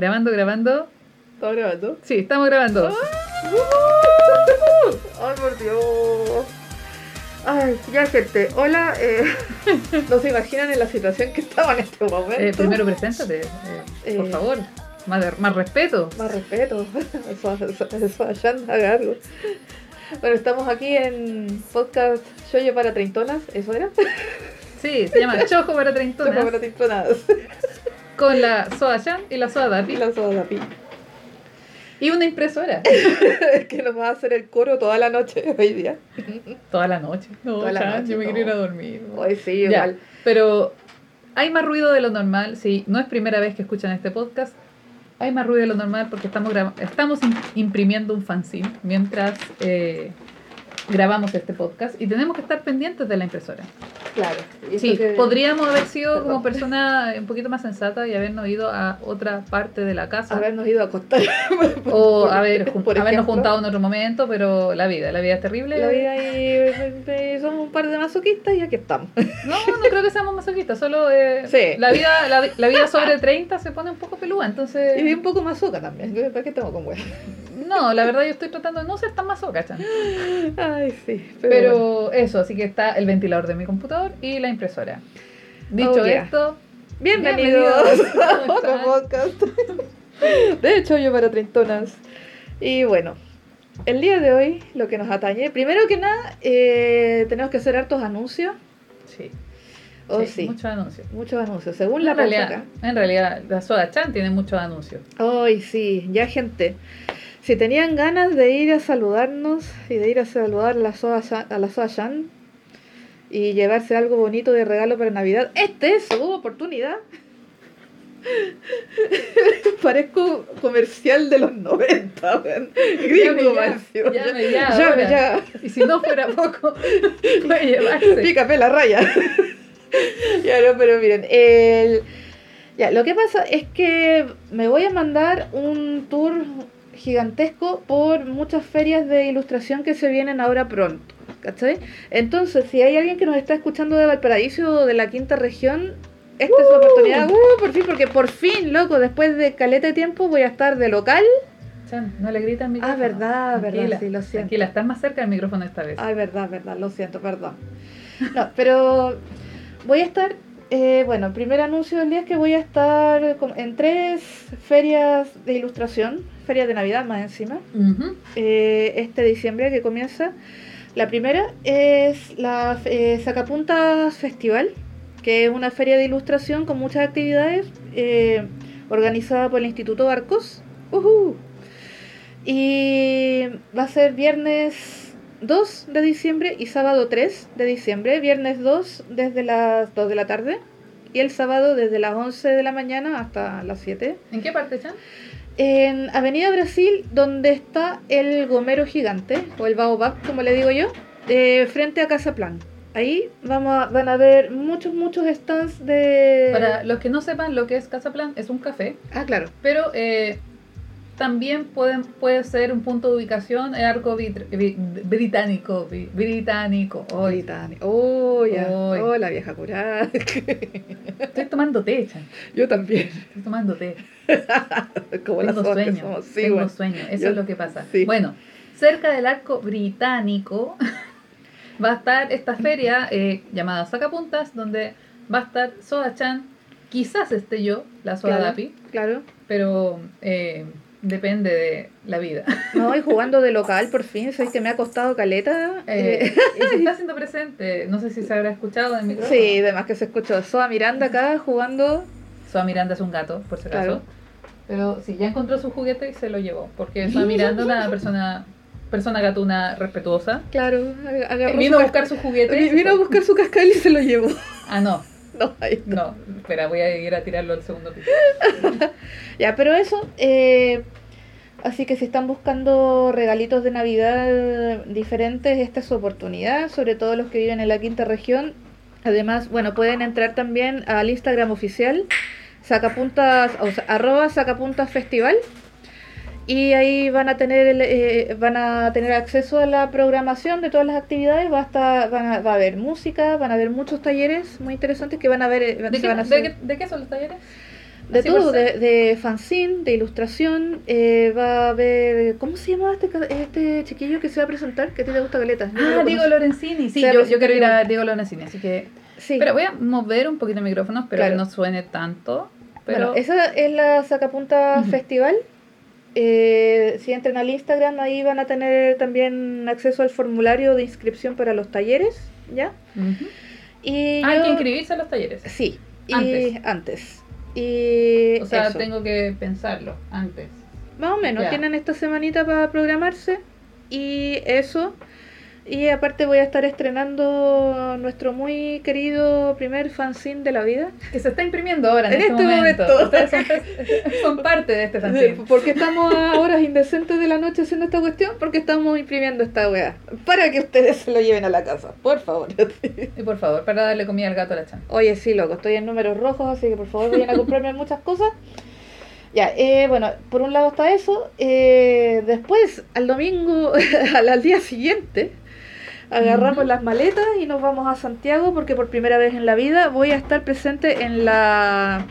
Grabando, grabando. ¿Estamos grabando? Sí, estamos grabando. ¡Ay, por Dios! Ay, ya gente, hola, eh, no se imaginan en la situación que estaba en este momento. Eh, primero preséntate, eh, por favor. Más, de- más respeto. Más respeto, eso, eso, eso allá haga algo. Bueno, estamos aquí en podcast Yoyo para Treintonas, ¿eso era? Sí, se llama Chojo para Treintonas. para Treintonas. Con la Soa Chan y la Soa Y Dapi. la soda pi. Y una impresora. que nos va a hacer el coro toda la noche hoy día. Toda la noche. No, Toda la Chan, noche, yo me no. quiero ir a dormir. Hoy sí, Ya, igual. pero hay más ruido de lo normal, sí, no es primera vez que escuchan este podcast. Hay más ruido de lo normal porque estamos, estamos im- imprimiendo un fanzine mientras eh, grabamos este podcast y tenemos que estar pendientes de la impresora. Claro. Sí, que- podríamos haber sido Perdón. como persona un poquito más sensata y habernos ido a otra parte de la casa. habernos ido a acostar. o por- haber, por habernos juntado en otro momento, pero la vida, la vida es terrible. La vida y, y somos un par de masoquistas y aquí estamos. No, no creo que seamos masoquistas, solo eh, Sí. la, vida, la, la vida sobre 30 se pone un poco pelúa, entonces... Y un poco masoca también. ¿Para qué estamos con huevos? No, la verdad yo estoy tratando de no ser tan masoca, chan. Ay, sí. Pero, bueno. eso, así que está el ventilador de mi computador y la impresora. Dicho Oh, yeah. esto, Bienvenidos bienvenidos. a ¿Cómo otro podcast. De hecho, yo para Trintonas. Y bueno, el día de hoy lo que nos atañe, primero que nada, eh, tenemos que hacer hartos anuncios. sí, Oh, sí, sí. muchos anuncios. Muchos anuncios. Según la realidad, acá. en realidad, la Soda Chan tiene muchos anuncios. Ay, sí, ya gente. Si tenían ganas de ir a saludarnos y de ir a saludar a la Soa, a la Soa Shan y llevarse algo bonito de regalo para Navidad, esta es su oportunidad. Parezco comercial de los 90, weón. Gringo, mancio. llame ya, Llame ya. Y si no fuera poco, puede llevarse. Pícame la raya. ya no, pero miren, el... ya, lo que pasa es que me voy a mandar un tour gigantesco por muchas ferias de ilustración que se vienen ahora pronto. ¿Cachai? Entonces, si hay alguien que nos está escuchando de Valparaíso o de la quinta región, esta es su oportunidad. Uh, por fin, porque por fin, loco, después de caleta de tiempo voy a estar de local. Chan, no le gritan mi Ah, verdad, verdad, sí, lo siento. Tranquila, estás más cerca del micrófono esta vez. Ay, verdad, verdad, lo siento, perdón. No, pero voy a estar, eh, bueno, el primer anuncio del día es que voy a estar en tres ferias de ilustración, ferias de Navidad más encima, eh, este diciembre que comienza. La primera es la eh, Sacapuntas Festival, que es una feria de ilustración con muchas actividades organizada por el Instituto Barcos. Ujú. Y va a ser viernes 2 de diciembre y sábado 3 de diciembre. Viernes 2 desde las 2 de la tarde y el sábado desde las 11 de la mañana hasta las 7 ¿En qué parte, Chan? en Avenida Brasil, donde está el gomero gigante, o el baobab, como le digo yo, eh, frente a Casa Plan. Ahí vamos a- van a ver muchos, muchos stands de... Para los que no sepan lo que es Casa Plan, es un café, Ah, claro. pero eh, también pueden, puede ser un punto de ubicación en arco vitr- vi- británico. vi- británico. Hoy Británico. Oh, ya. Oh, la vieja curada. estoy tomando té, Chan. yo también. Estoy tomando té. Como las Tengo que sueño. somos. Sí, tengo bueno. sueño. Eso Yo- es lo que pasa. sí. Bueno, cerca del arco británico va a estar esta feria eh, llamada Sacapuntas, donde va a estar Soda Chan. Quizás esté yo, la Soda Claro. Dapi, Claro. pero eh, depende de la vida. No, y jugando de local, por fin. Sabes que me ha costado caleta. Eh, Eh, y se está haciendo presente, no sé si se habrá escuchado en micrófono. sí, además que se escuchó. Soa Miranda acá jugando. Soa Miranda es un gato, por si acaso. Claro. Pero sí, ya encontró su juguete y se lo llevó. Porque Soa Miranda es una persona, persona gatuna respetuosa. Claro, ag- agarró Vino a buscar su juguete. Vino a buscar su cascabel y se lo llevó. Ah, no, No, ahí está. no. Espera, voy a ir a tirarlo al segundo piso. Ya, pero eso, eh, así que si están buscando regalitos de Navidad diferentes, esta es su oportunidad, sobre todo los que viven en la quinta región. Además, bueno, pueden entrar también al Instagram oficial, sacapuntas, o sea, arroba sacapuntas festival. Y ahí van a tener el, eh, van a tener acceso a la programación de todas las actividades. Va a estar, van a, va a haber música, van a haber muchos talleres muy interesantes que van a ver. eh, ¿De qué, van a de hacer- qué- de qué son los talleres? De Así todo, de, de fanzine, de ilustración, eh, va a haber... ¿Cómo se llama este, este chiquillo que se va a presentar? Que a ti te gusta. Yo lo Ah, Diego. Lorenzini. Sí, yo, yo quiero ir a Diego Lorenzini, así que... Sí. Pero voy a mover un poquito el micrófono, pero Claro. que no suene tanto. Pero Bueno, esa es la Sacapunta. Festival. Eh, si entran al Instagram, ahí van a tener también acceso al formulario de inscripción para los talleres, ¿ya? Y Ah, hay yo- que inscribirse a los talleres. Sí, y Antes. antes. Y O sea, eso. tengo que pensarlo antes. Más o menos, Ya. tienen esta semanita para programarse y eso. Y aparte voy a estar estrenando nuestro muy querido primer fanzine de la vida. Que se está imprimiendo ahora en, En este, este momento. momento. Ustedes son, son parte de este fanzine. Porque estamos a horas indecentes de la noche haciendo esta cuestión, porque estamos imprimiendo esta weá. Para que ustedes se lo lleven a la casa, por favor. Y por favor, para darle comida al gato a la chan. Oye, sí, loco, estoy en números rojos, así que por favor vayan a comprarme muchas cosas. Ya, eh, bueno, por un lado está eso. eh, después, al domingo, al, al día siguiente, agarramos las maletas y nos vamos a Santiago porque por primera vez en la vida voy a estar presente en la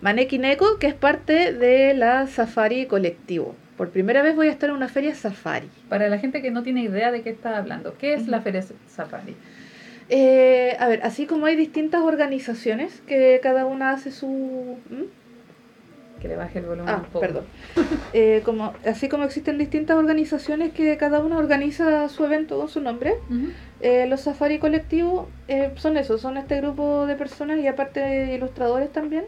Maneki Neko, que es parte de la Safari Colectivo. Por primera vez voy a estar en una feria Safari. Para la gente que no tiene idea de qué está hablando, ¿qué es la Feria Safari? Eh, a ver, así como hay distintas organizaciones que cada una hace su... ¿Mm? Que le baje el volumen Ah, un poco. perdón. Eh, como, así como existen distintas organizaciones que cada una organiza su evento con su nombre, Ujú. eh, los Safari Colectivo eh, son eso, son este grupo de personas y aparte de ilustradores también,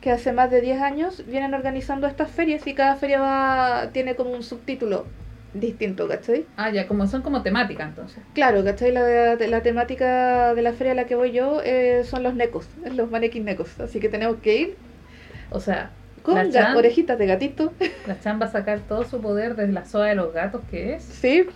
que hace más de 10 años vienen organizando estas ferias y cada feria va, tiene como un subtítulo distinto, ¿cachai? Ah, ya, como son como temática entonces. Claro, ¿cachai? La, la temática de la feria a la que voy yo eh, son los necos, los manequín necos, así que tenemos que ir O sea, con La Chan. orejitas de gatito, la Chan va a sacar todo su poder desde la soda de los gatos que es. sí,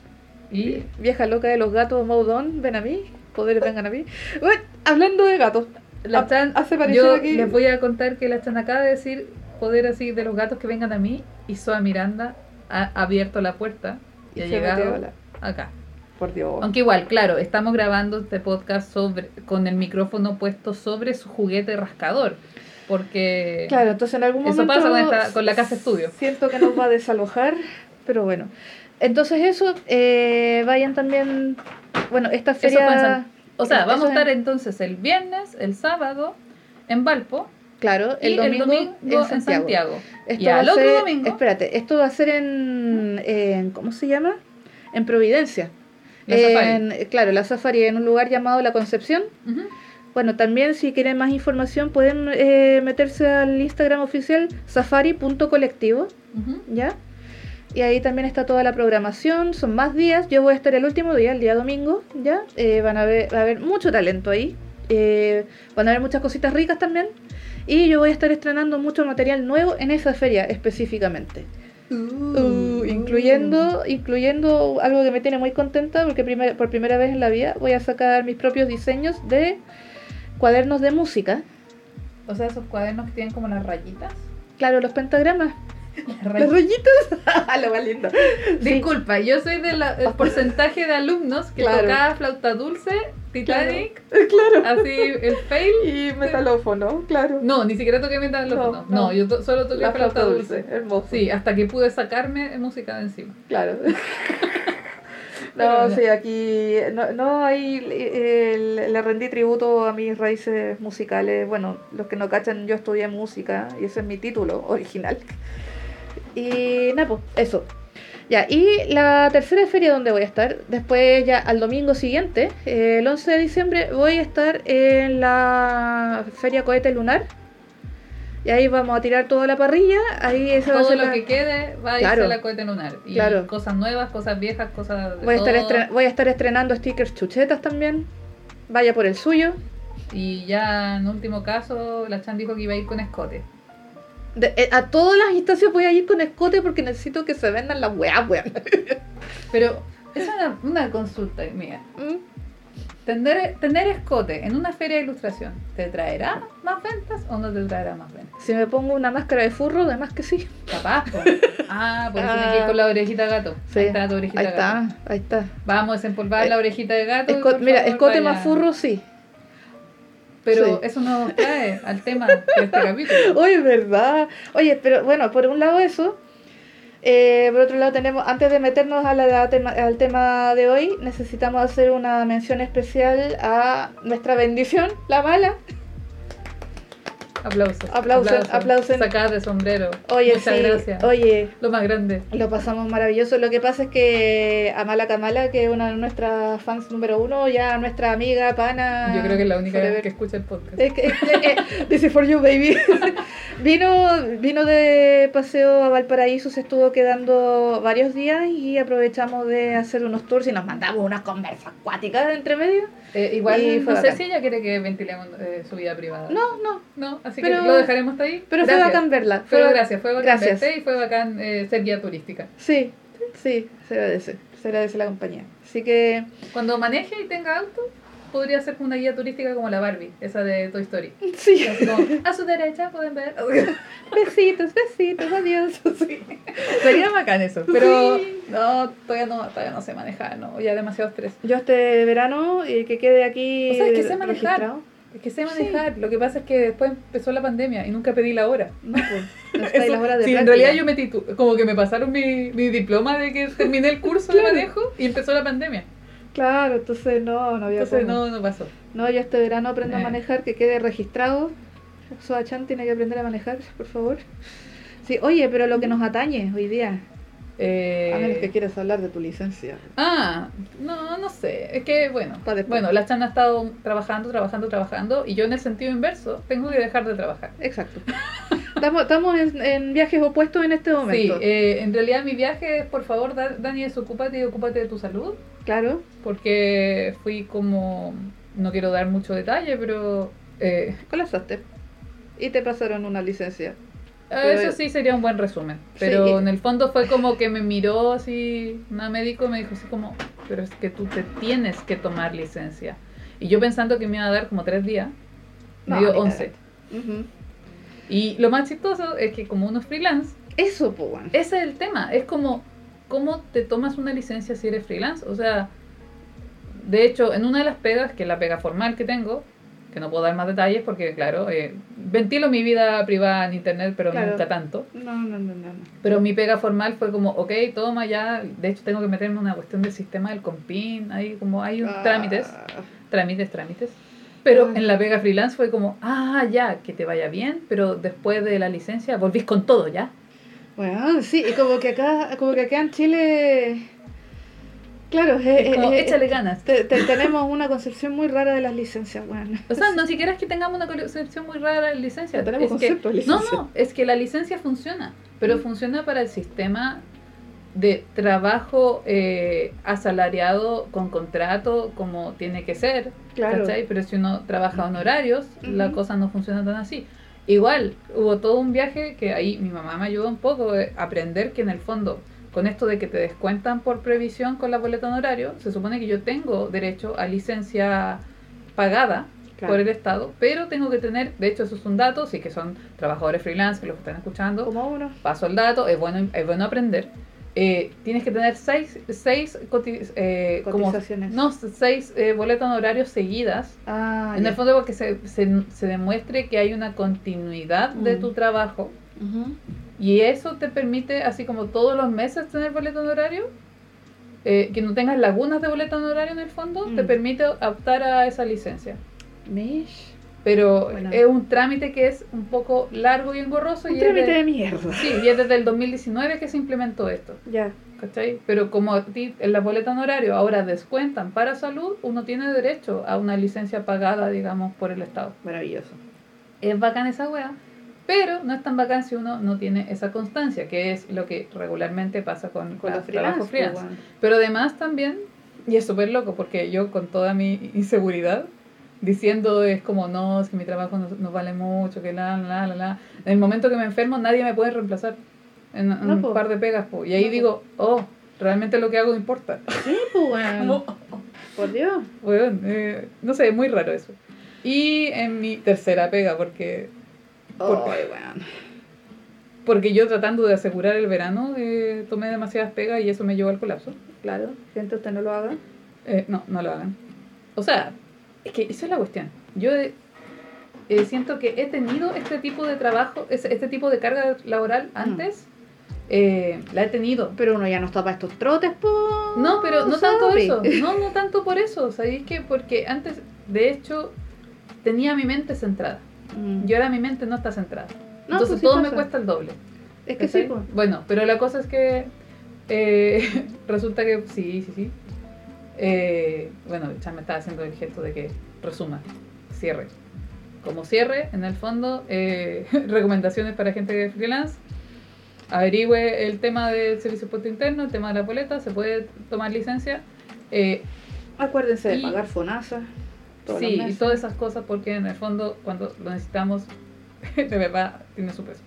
Y Vieja loca de los gatos, Maudon, ven a mí. Poderes vengan a mí. Bueno, hablando de gatos. la Chan, hace yo aquí- les voy a contar que la Chan acaba de decir poder así de los gatos que vengan a mí y Soa Miranda ha abierto la puerta y, Y ha llegado la- acá. Por Dios. Aunque igual, claro, estamos grabando este podcast sobre con el micrófono puesto sobre su juguete rascador. Porque Claro, entonces en algún Eso momento. pasa con esta- con la casa estudio. Siento que nos va a desalojar, pero bueno. Entonces, eso, eh, vayan también. Bueno, esta Eso feria. O sea, Eso vamos a es- estar entonces el viernes, el sábado en Valpo Claro, y el domingo, en Santiago. Esto y va al a otro ser- domingo, Espérate, esto va a ser en, en- ¿Cómo se llama? En Providencia. La Safari. En- claro, la Safari, en un lugar llamado La Concepción. Ujú. Bueno, también si quieren más información pueden eh, meterse al Instagram oficial safari.colectivo, Ujú. ¿ya? Y ahí también está toda la programación, son más días, yo voy a estar el último día, el día domingo, ¿ya? Eh, van a ver, va a haber mucho talento ahí, eh, van a haber muchas cositas ricas también, y yo voy a estar estrenando mucho material nuevo en esa feria específicamente. Uh, incluyendo, incluyendo algo que me tiene muy contenta porque primer- por primera vez en la vida voy a sacar mis propios diseños de cuadernos de música. O sea, esos cuadernos que tienen como las rayitas. Claro, los pentagramas. Las Los rayitas. rayitos. Lo más lindo. Sí. Disculpa, yo soy del porcentaje de alumnos que Claro. tocaba flauta dulce, Titanic, Claro. así el fail. Y metalófono, claro. No, ni siquiera toqué metalófono. No, No, no. yo to- solo toqué La flauta, dulce. hermoso. Sí, hasta que pude sacarme música de encima. Claro. No, sí, aquí no, no ahí eh, le, le rendí tributo a mis raíces musicales. Bueno, los que no cachan, yo estudié música y ese es mi título original. Y nada, pues, eso. Ya, y la tercera feria donde voy a estar, después ya al domingo siguiente, eh, el 11 de diciembre, voy a estar en la Feria Cohete Lunar. Y ahí vamos a tirar toda la parrilla. Ahí esa va a Todo ser lo la- que quede va a irse Claro. a la cohete lunar. Y Claro. cosas nuevas, cosas viejas, cosas de Voy a, estar todo. estre- voy a estar estrenando stickers chuchetas también. Vaya por el suyo. Y ya en último caso, la Chan dijo que iba a ir con escote. De- eh, a todas las instancias voy a ir con escote porque necesito que se vendan las weas, weón. Pero es una, una consulta mía. Mm. Tener, tener escote en una feria de ilustración, ¿te traerá más ventas o no te traerá más ventas? Si me pongo una máscara de furro, además que sí. Capaz, po. Ah, por eso Ah. que ir con la orejita de gato. Sí, Ahí está tu orejita Ahí de gato. está, ahí está. Vamos a desempolvar Eh, la orejita de gato. Esco- mira, escote vaya. más furro, sí. Pero Sí. eso nos trae al tema de este capítulo. Oye, ¿verdad? Oye, pero bueno, por un lado eso. Eh, por otro lado tenemos, antes de meternos al tema de hoy, necesitamos hacer una mención especial a nuestra bendición, la mala. Aplausos. Aplausen, aplausen. Sacadas de sombrero. Oye, Muchas sí, gracias. oye, Lo más grande. lo pasamos maravilloso. Lo que pasa es que Amala Kamala, que es una de nuestras fans número uno, ya nuestra amiga, pana. Yo creo que es la única forever. que escucha el podcast. Es que- es que- This is for you, baby. vino, vino de paseo a Valparaíso, se estuvo quedando varios días y aprovechamos de hacer unos tours y nos mandamos unas conversas acuáticas entre medio. Eh, igual Y fue no sé si ella quiere que ventilemos eh, su vida privada. No, no, No, así Pero- que lo dejaremos hasta ahí. pero fue bacán verla. Pero Fue- gracias, fue bacán gracias. verte y fue bacán eh, ser guía turística. Sí, sí, se agradece. Se agradece la compañía. Así que, Cuando maneje y tenga auto, podría ser una guía turística como la Barbie, esa de Toy Story. sí. Como, a su derecha pueden ver. Besitos, besitos, adiós. Sí. Sería bacán eso. Pero Sí. no, todavía no, todavía no sé manejar, no, ya demasiado estrés. Yo este verano, y que quede aquí O sea, es que sé manejar. registrado. Es que sé manejar, lo que pasa es que después empezó la pandemia y nunca pedí la hora. No, pues, no Eso- las horas de sí, en realidad yo tu- como que me pasaron mi, mi diploma de que terminé el curso Claro. de manejo y empezó la pandemia. Claro, entonces no, no había Entonces cómo. no, no pasó. No, yo este verano aprendo Eh. a manejar, que quede registrado. Soachan tiene que aprender a manejar, por favor. Sí, oye, pero lo que nos atañe hoy día, Eh, a menos que quieras hablar de tu licencia. Ah, no, no sé. Es que, bueno, bueno, la Chan ha estado trabajando, trabajando, trabajando y yo en el sentido inverso tengo que dejar de trabajar. Exacto. estamos estamos en, en viajes opuestos en este Sí, momento. eh, en realidad mi viaje es, por favor, Da- Dani, desocúpate y ocúpate de tu salud, Claro. porque fui como, no quiero dar mucho detalle, pero eh, Colapsaste. Y te pasaron una licencia. Ah, Eso sí sería un buen resumen. Pero Sí. en el fondo fue como que me miró así, una médico y me dijo así como, pero es que tú te tienes que tomar licencia. Y yo pensando que me iba a dar como tres días, me No, dio ni 11. Ujú. Y lo más chistoso es que como uno es freelance, Eso, pues, bueno. ese es el tema. Es como, ¿cómo te tomas una licencia si eres freelance? O sea, de hecho, en una de las pegas, que es la pega formal que tengo, que no puedo dar más detalles porque, claro, eh, ventilo mi vida privada en internet, pero Claro. nunca tanto. No, no, no, no. no. Pero mi pega formal fue como, ok, toma ya. De hecho, tengo que meterme una cuestión del sistema del compin. Hay como, hay un Ah. trámites, trámites, trámites. Pero Ah. en la pega freelance fue como, ah, ya, que te vaya bien, pero después de la licencia volvís con todo, ¿ya? Bueno, sí, y como que acá, como que acá en Chile, claro, eh, Es como, eh, eh, échale ganas. te- te- tenemos una concepción muy rara de las licencias, bueno. O sea, no siquiera es que tengamos una concepción muy rara de licencia. No tenemos es que- de No, licencia. no, es que la licencia funciona, pero Mm. funciona para el sistema de trabajo eh, asalariado con contrato como tiene que ser, Claro. ¿cachai? Pero si uno trabaja en horarios, la Ujú. cosa no funciona tan así. Igual, hubo todo un viaje que ahí mi mamá me ayudó un poco a aprender que en el fondo, con esto de que te descuentan por previsión con la boleta en horario, se supone que yo tengo derecho a licencia pagada Claro. por el Estado, pero tengo que tener, de hecho eso es un dato, sí que son trabajadores freelance que los que están escuchando, Como uno. paso el dato, es bueno, es bueno aprender. Eh, tienes que tener seis, seis eh, como- Cotizaciones. no, seis eh, boletas en horarios seguidas. Ah, en el fondo porque se, se, se demuestre que hay una continuidad de Mm. tu trabajo. Y eso te permite, así como todos los meses tener boleto en horario, eh, que no tengas lagunas de boleto en horario en el fondo, te Mm. permite optar a esa licencia. Mish. Pero Bueno. es un trámite que es un poco largo y engorroso. Un y trámite de- de mierda. Sí, y es desde el 2019 que se implementó esto, Ya. ¿cachai? Pero como a ti en la boleta en horario ahora descuentan para salud, uno tiene derecho a una licencia pagada, digamos, por el Estado. Maravilloso. Es bacán esa wea, pero no es tan bacán si uno no tiene esa constancia, que es lo que regularmente pasa con, Con los trabajo freelance. pues, bueno. Pero además también, y es súper loco, porque yo con toda mi inseguridad, diciendo es como, no, es que mi trabajo no, no vale mucho, que la, la, la, la. En el momento que me enfermo nadie me puede reemplazar en, en No, un po. par de pegas. po. Y ahí No, digo, oh, realmente lo que hago importa. Sí, pues, bueno. Por Dios. weón, eh, no sé, es muy raro eso. Y en mi tercera pega, porque, ¿Por Ay, bueno. porque yo tratando de asegurar el verano eh, tomé demasiadas pegas y eso me llevó al colapso. Claro. Gente, usted no lo haga. Eh, no, no lo hagan. O sea, es que esa es la cuestión. Yo, eh, eh, siento que he tenido este tipo de trabajo, este tipo de carga laboral antes. eh, la he tenido. Pero uno ya no está para estos trotes, po. No, pero no tanto eso. No, no tanto por eso. ¿Sabéis qué? Porque antes, de hecho, tenía mi mente centrada. Mm. Y ahora mi mente no está centrada. No, Entonces pues sí todo me pasa. cuesta el doble. Es que sí, po. Bueno, pero la cosa es que eh, resulta que sí, sí, sí. Eh, bueno, ya me estaba haciendo el gesto de que resuma, cierre. Como cierre, en el fondo, eh, recomendaciones para gente de freelance. Averigüe el tema del servicio de puesto interno, el tema de la boleta, se puede tomar licencia. Eh, Acuérdense de Y- pagar FONASA. Todos los sí, y meses. todas esas cosas porque en el fondo cuando lo necesitamos, de verdad tiene su peso.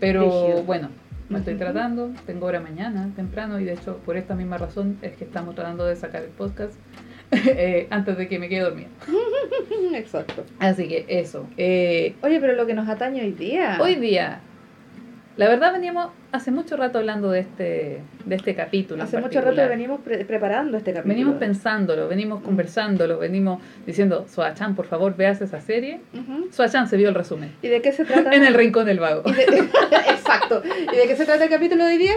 Pero Rígido. bueno, me estoy tratando, tengo hora mañana, temprano, y de hecho por esta misma razón es que estamos tratando de sacar el podcast eh, antes de que me quede dormida. Exacto. Así que eso. eh, Oye, pero lo que nos atañe hoy día. hoy día, la verdad veníamos hace mucho rato hablando de este, de este capítulo. Hace mucho rato venimos pre- preparando este capítulo. Venimos pensándolo, venimos conversándolo, venimos diciendo, Soachan, por favor, veas esa serie. Ujú. Soachan se vio el resumen. ¿Y de qué se trata? En el rincón del vago. Y de- Exacto. ¿Y de qué se trata el capítulo de hoy día?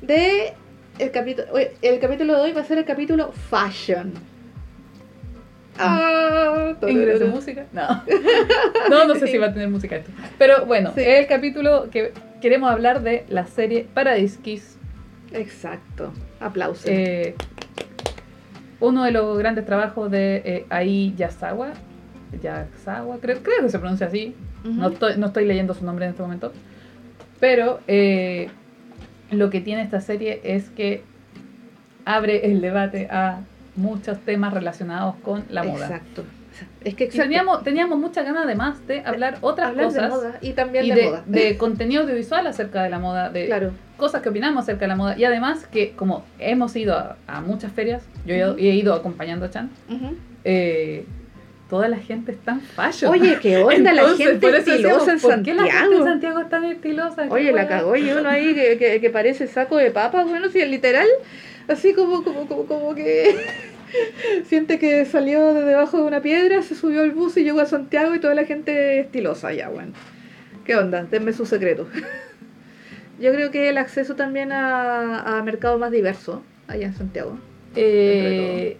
De el capítulo el capítulo de hoy va a ser el capítulo Fashion. Ah, ¿Ingreso de música? No. No, no sé si va a tener música esto. Pero bueno, Sí. es el capítulo que queremos hablar de la serie Paradise Kiss. Exacto. Aplausos. Eh, uno de los grandes trabajos de eh, Ai Yasawa. Yasawa, creo, creo que se pronuncia así. Ujú. No estoy, no estoy leyendo su nombre en este momento. Pero eh, lo que tiene esta serie es que abre el debate a muchos temas relacionados con la moda. Exacto. Es que teníamos, teníamos muchas ganas además de hablar otras Hablar cosas de moda y también y de, de, moda. de contenido audiovisual acerca de la moda, de claro. cosas que opinamos acerca de la moda y además que como hemos ido a, a muchas ferias, yo he, ido acompañando a Chan, eh, toda la gente está en fashion. Oye, qué onda la gente estilosa en decíamos, ¿Por qué la gente en Santiago? Santiago es tan estilosa? ¿Qué Oye, la cagó y uno ahí que, que, que parece saco de papa, bueno, si es literal, así como, como, como, como que siente que salió de debajo de una piedra, se subió al bus y llegó a Santiago y toda la gente estilosa ya, bueno. ¿Qué onda? Denme su secreto. Yo creo que el acceso también a, a mercado más diverso allá en Santiago. Eh,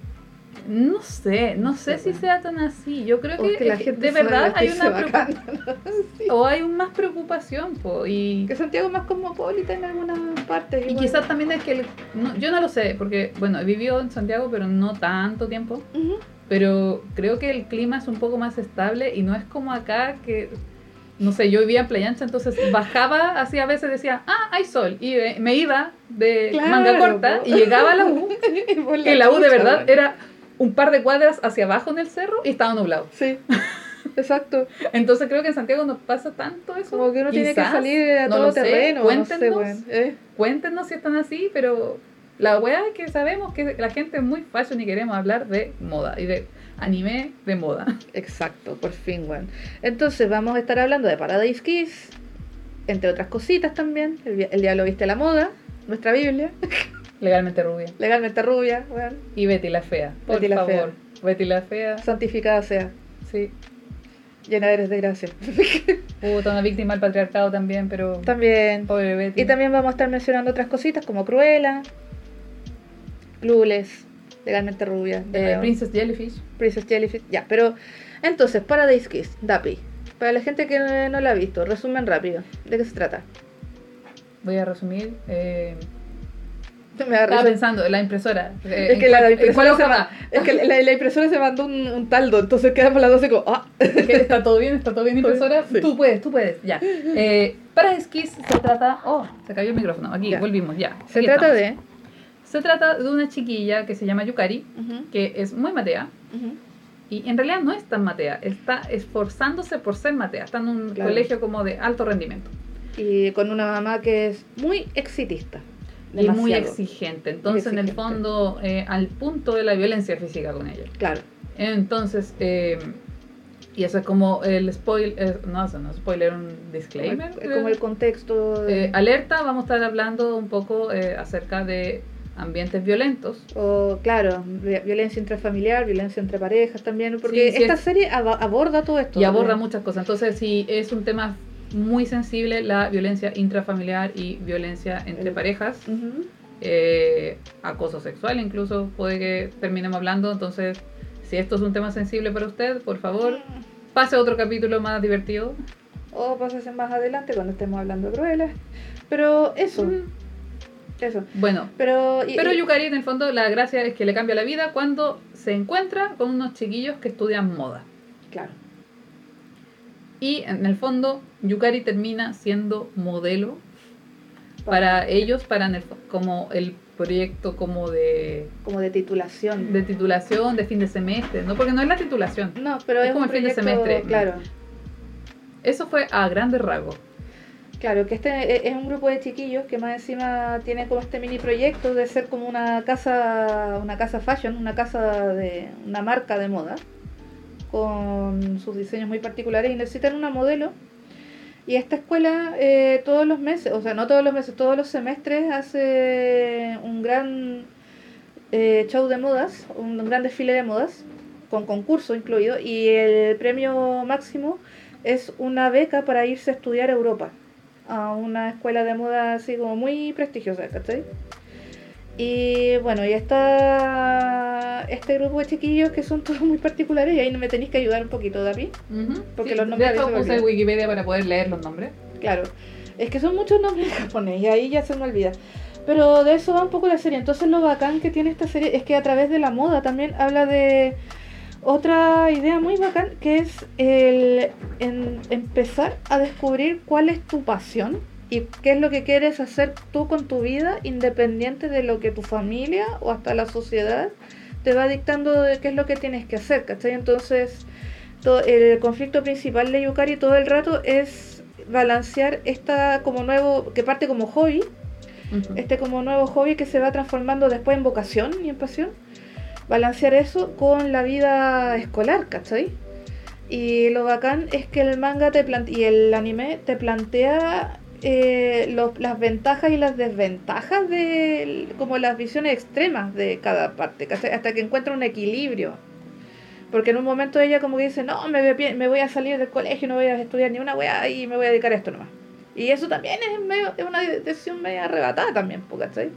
no sé, no sé Sí, si sea tan así. Yo creo O que, que la es que gente de verdad hay una preocupación. bacán. Sí. O hay un más preocupación, po, y, Que Santiago es más cosmopolita en algunas partes. y quizás también es que, el- no, yo no lo sé, porque, bueno, he vivido en Santiago, pero no tanto tiempo, pero creo que el clima es un poco más estable y no es como acá que, no sé, yo vivía en Playa Ancha, entonces bajaba así a veces decía, ah, hay sol, y eh, me iba de Claro, manga corta po. y llegaba a la U, que la U de verdad era un par de cuadras hacia abajo en el cerro y estaba nublado. Sí, exacto. Entonces creo que en Santiago no pasa tanto eso. Como que uno tiene que salir a no todo lo terreno. No sé, cuéntenos. weón. Eh, Cuéntenos si están así, pero la weá es que sabemos que la gente es muy fashion y queremos hablar de moda y de anime de moda. Exacto, por fin, weón. Entonces vamos a estar hablando de Paradise Kiss, entre otras cositas también. El, el diablo viste la moda, nuestra Biblia, Legalmente rubia. legalmente rubia, weón. Y Betty la fea. Por Betty la favor. Betty la fea. Santificada sea, Sí. llena eres de gracia. Puta, una víctima del patriarcado también, pero. también. Pobre Betty. Y también vamos a estar mencionando otras cositas como Cruella, Clueless, legalmente rubia. de Eh. Princess Jellyfish. Princess Jellyfish. Ya, pero entonces, Paradise Kiss, Dapi. Para la gente que no la ha visto, resumen rápido. ¿De qué se trata? Voy a resumir. Eh, Me da estaba risa. pensando, la impresora. Eh, Es que ¿en la en impresora se va-? Es que la, la impresora se mandó un, un taldo, entonces quedamos las dos y como, ah, está todo bien, está todo bien, impresora. Sí. Tú puedes, tú puedes, ya. Eh, para Skis se trata. Oh, se cayó el micrófono. Aquí, Ya. volvimos, ya. se Aquí trata estamos. de... Se trata de una chiquilla que se llama Yukari, Ujú, que es muy matea. ujú. Y en realidad no es tan matea, está esforzándose por ser matea. Está en un Claro. colegio como de alto rendimiento. Y con una mamá que es muy exitista. Y muy Demasiado. exigente. Entonces, en el fondo, eh, al punto de la violencia física con ella. Claro. Entonces, eh, y eso es como el spoiler, no, eso no es spoiler, un disclaimer. Es como el contexto. de- Eh, alerta, vamos a estar hablando un poco eh, acerca de ambientes violentos. O, claro, vi- violencia intrafamiliar, violencia entre parejas también, porque Sí, sí, esta es- serie aborda todo esto. Y aborda Eh, muchas cosas. Entonces, si es un tema muy sensible, la violencia intrafamiliar y violencia entre parejas, ujú. eh, acoso sexual incluso, puede que terminemos hablando. Entonces, si esto es un tema sensible para usted, por favor, pase a otro capítulo más divertido. O pásese más adelante cuando estemos hablando de crueles. Pero eso, Mm. eso. Bueno, Pero, y- pero Yukari, en el fondo, la gracia es que le cambia la vida cuando se encuentra con unos chiquillos que estudian moda. claro. Y en el fondo, Yukari termina siendo modelo para ellos, para el como el proyecto como de, Como de titulación. de titulación, de fin de semestre, ¿no? Porque no es la titulación. No, pero Es es, como un el fin de semestre. Claro, Eso fue a grandes rasgos. claro, que este e- es un grupo de chiquillos que más encima tienen como este mini proyecto de ser como una casa, una casa fashion, una casa de una marca de moda con sus diseños muy particulares y necesitan una modelo. Y esta escuela eh, todos los meses, o sea, no todos los meses, todos los semestres hace un gran eh, show de modas, un gran desfile de modas, con concurso incluido, y el premio máximo es una beca para irse a estudiar a Europa, a una escuela de moda así como muy prestigiosa, ¿cachai? Y bueno, y está este grupo de chiquillos que son todos muy particulares y ahí me tenéis que ayudar un poquito, David. Porque los nombres de hecho puse. Wikipedia para poder leer los nombres. Claro, es que son muchos nombres en japonés y ahí ya se me olvida. Pero de eso va un poco la serie. Entonces lo bacán que tiene esta serie es que a través de la moda también habla de otra idea muy bacán que es el en- empezar a descubrir cuál es tu pasión y qué es lo que quieres hacer tú con tu vida independiente de lo que tu familia o hasta la sociedad te va dictando de qué es lo que tienes que hacer, ¿cachai? Entonces to- el conflicto principal de Yukari todo el rato es balancear esta como nuevo, que parte como hobby, Ujú. este como nuevo hobby que se va transformando después en vocación y en pasión, balancear eso con la vida escolar, ¿cachai? Y lo bacán es que el manga te y el anime te plantea eh, las ventajas y las desventajas de como las visiones extremas de cada parte. Hasta que encuentra un equilibrio. Porque en un momento ella como que dice, no, me, voy a- salir del colegio, no voy a estudiar ni una weá y me voy a dedicar a esto nomás. Y eso también es, medio, es una decisión media arrebatada también, ¿cachai?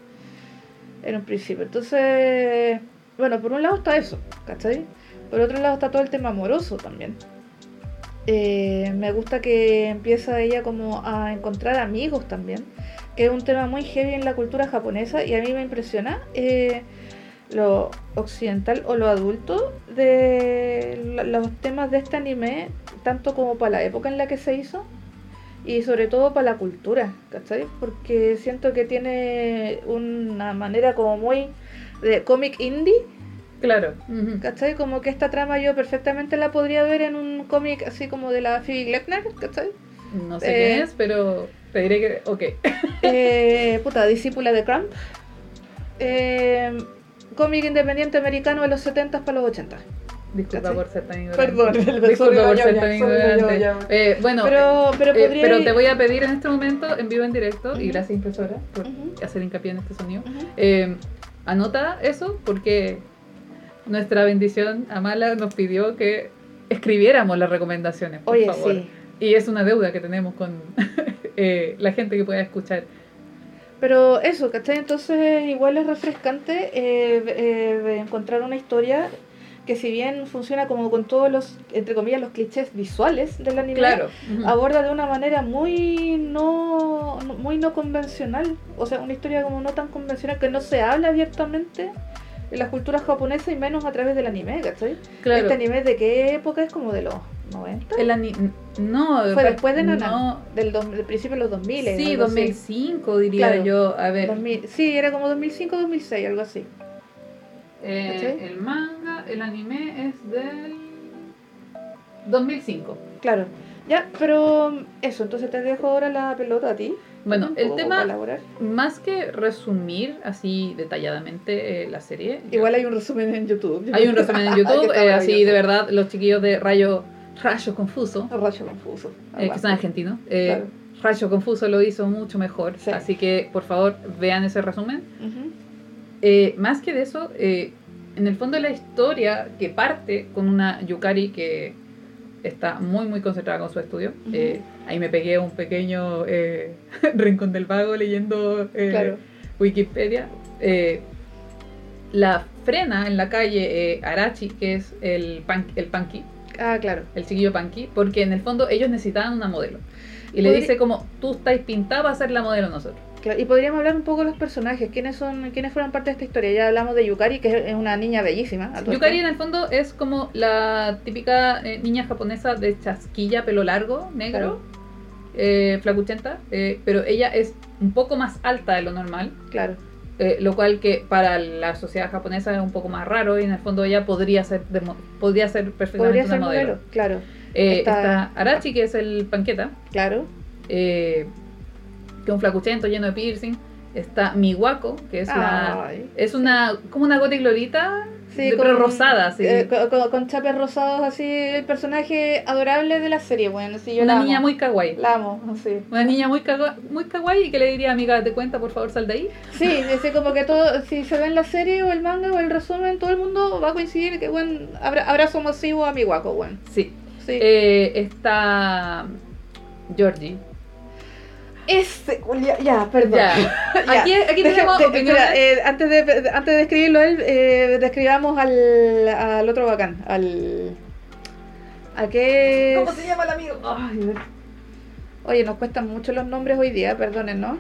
En un principio. Entonces, bueno, por un lado está eso, ¿cachai? Por otro lado está todo el tema amoroso también. Eh, me gusta que empieza ella como a encontrar amigos también, que es un tema muy heavy en la cultura japonesa y a mí me impresiona eh, lo occidental o lo adulto de los temas de este anime, tanto como para la época en la que se hizo y sobre todo para la cultura, ¿cachai? Porque siento que tiene una manera como muy de cómic indie, Claro. ¿cachai? Como que esta trama yo perfectamente la podría ver en un cómic así como de la Phoebe Gleckner, ¿cachai? No sé Eh, quién es, pero te diré que. Ok. Eh, puta, discípula de Crump. Eh, cómic independiente americano de los 70 para los 80. Disculpa ¿Cachai? por ser tan ignorante. Perdón, el Disculpa por ser tan ignorante. Eh, bueno, Pero, pero eh, podría. pero te voy a pedir en este momento, en vivo en directo, y gracias impresora por hacer hincapié en este sonido. Eh, anota eso porque nuestra bendición Amala nos pidió que escribiéramos las recomendaciones, por Oye, favor. sí. Y es una deuda que tenemos con eh, la gente que pueda escuchar. Pero eso, ¿cachai? Entonces igual es refrescante eh, eh, encontrar una historia que si bien funciona como con todos los, entre comillas, los clichés visuales del anime, Claro. aborda de una manera muy no- muy no convencional. O sea, una historia como no tan convencional que no se habla abiertamente en las culturas japonesas y menos a través del anime, ¿cachai? Claro. Este anime de qué época es como de los 90? El ani- no, Fue después de Nana, no. del, principio de los 2000. Sí, algo así. 2005 diría Claro. yo. A ver, 2000, sí, era como 2005-2006, algo así. eh, el manga, el anime es del 2005. Claro. Ya, pero eso, entonces te dejo ahora la pelota a ti. Bueno, el tema, elaborar. más que resumir así detalladamente eh, la serie, yo- Igual hay un resumen en YouTube. hay un resumen en YouTube, eh, así de verdad, los chiquillos de Rayo, Rayo Confuso, Rayo confuso. eh, que son argentinos, eh, Claro. Rayo Confuso lo hizo mucho mejor, Sí. así que por favor vean ese resumen. Ujú. eh, más que de eso, eh, en el fondo la historia que parte con una Yukari que está muy muy concentrada con su estudio. Eh, ahí me pegué un pequeño eh, rincón del vago leyendo eh, Claro. Wikipedia. La frena en la calle Arachi, que es el, pan, el punky, Ah, claro. el chiquillo punky, porque en el fondo ellos necesitaban una modelo. Y le dice como, tú estáis pintada para ser la modelo nosotros. Claro, Y podríamos hablar un poco de los personajes. ¿Quiénes son, quiénes fueron parte de esta historia? Ya hablamos de Yukari, que es una niña bellísima. Yukari en el fondo es como la típica eh, niña japonesa de chasquilla, pelo largo, negro, eh, flacuchenta, eh, pero ella es un poco más alta de lo normal, Claro. lo cual que para la sociedad japonesa es un poco más raro y en el fondo ella podría ser, de podría ser perfectamente Podría una ser modelo. modelo. Claro. Está- está... Arachi, que es el panqueta, Claro. eh, que es un flacuchento lleno de piercing. Está Miwako, que es la... Es una, como una gothic glorita, Sí, de- pero rosada, sí. eh, con, con- con chapes rosados, así, el personaje adorable de la serie, bueno, sí, yo una la niña amo. muy kawaii. La amo, así. Una niña muy, kawa- muy kawaii y que le diría, amiga, date cuenta, por favor, sal de ahí. Sí, es como que todo, si se ve en la serie o el manga o el resumen, todo el mundo va a coincidir que, bueno, abra- abrazo masivo a mi guaco, bueno. Sí. Sí. Eh, está Georgie. Ese, ya, ya, perdón. Ya. Ya. Aquí, aquí Deja- tenemos de- espera, eh, antes, de, antes de describirlo a él, eh, describamos al, al otro bacán, al... ¿A qué ¿Cómo se llama el amigo? Ay. Oye, nos cuestan mucho los nombres hoy día, perdonen, ¿no?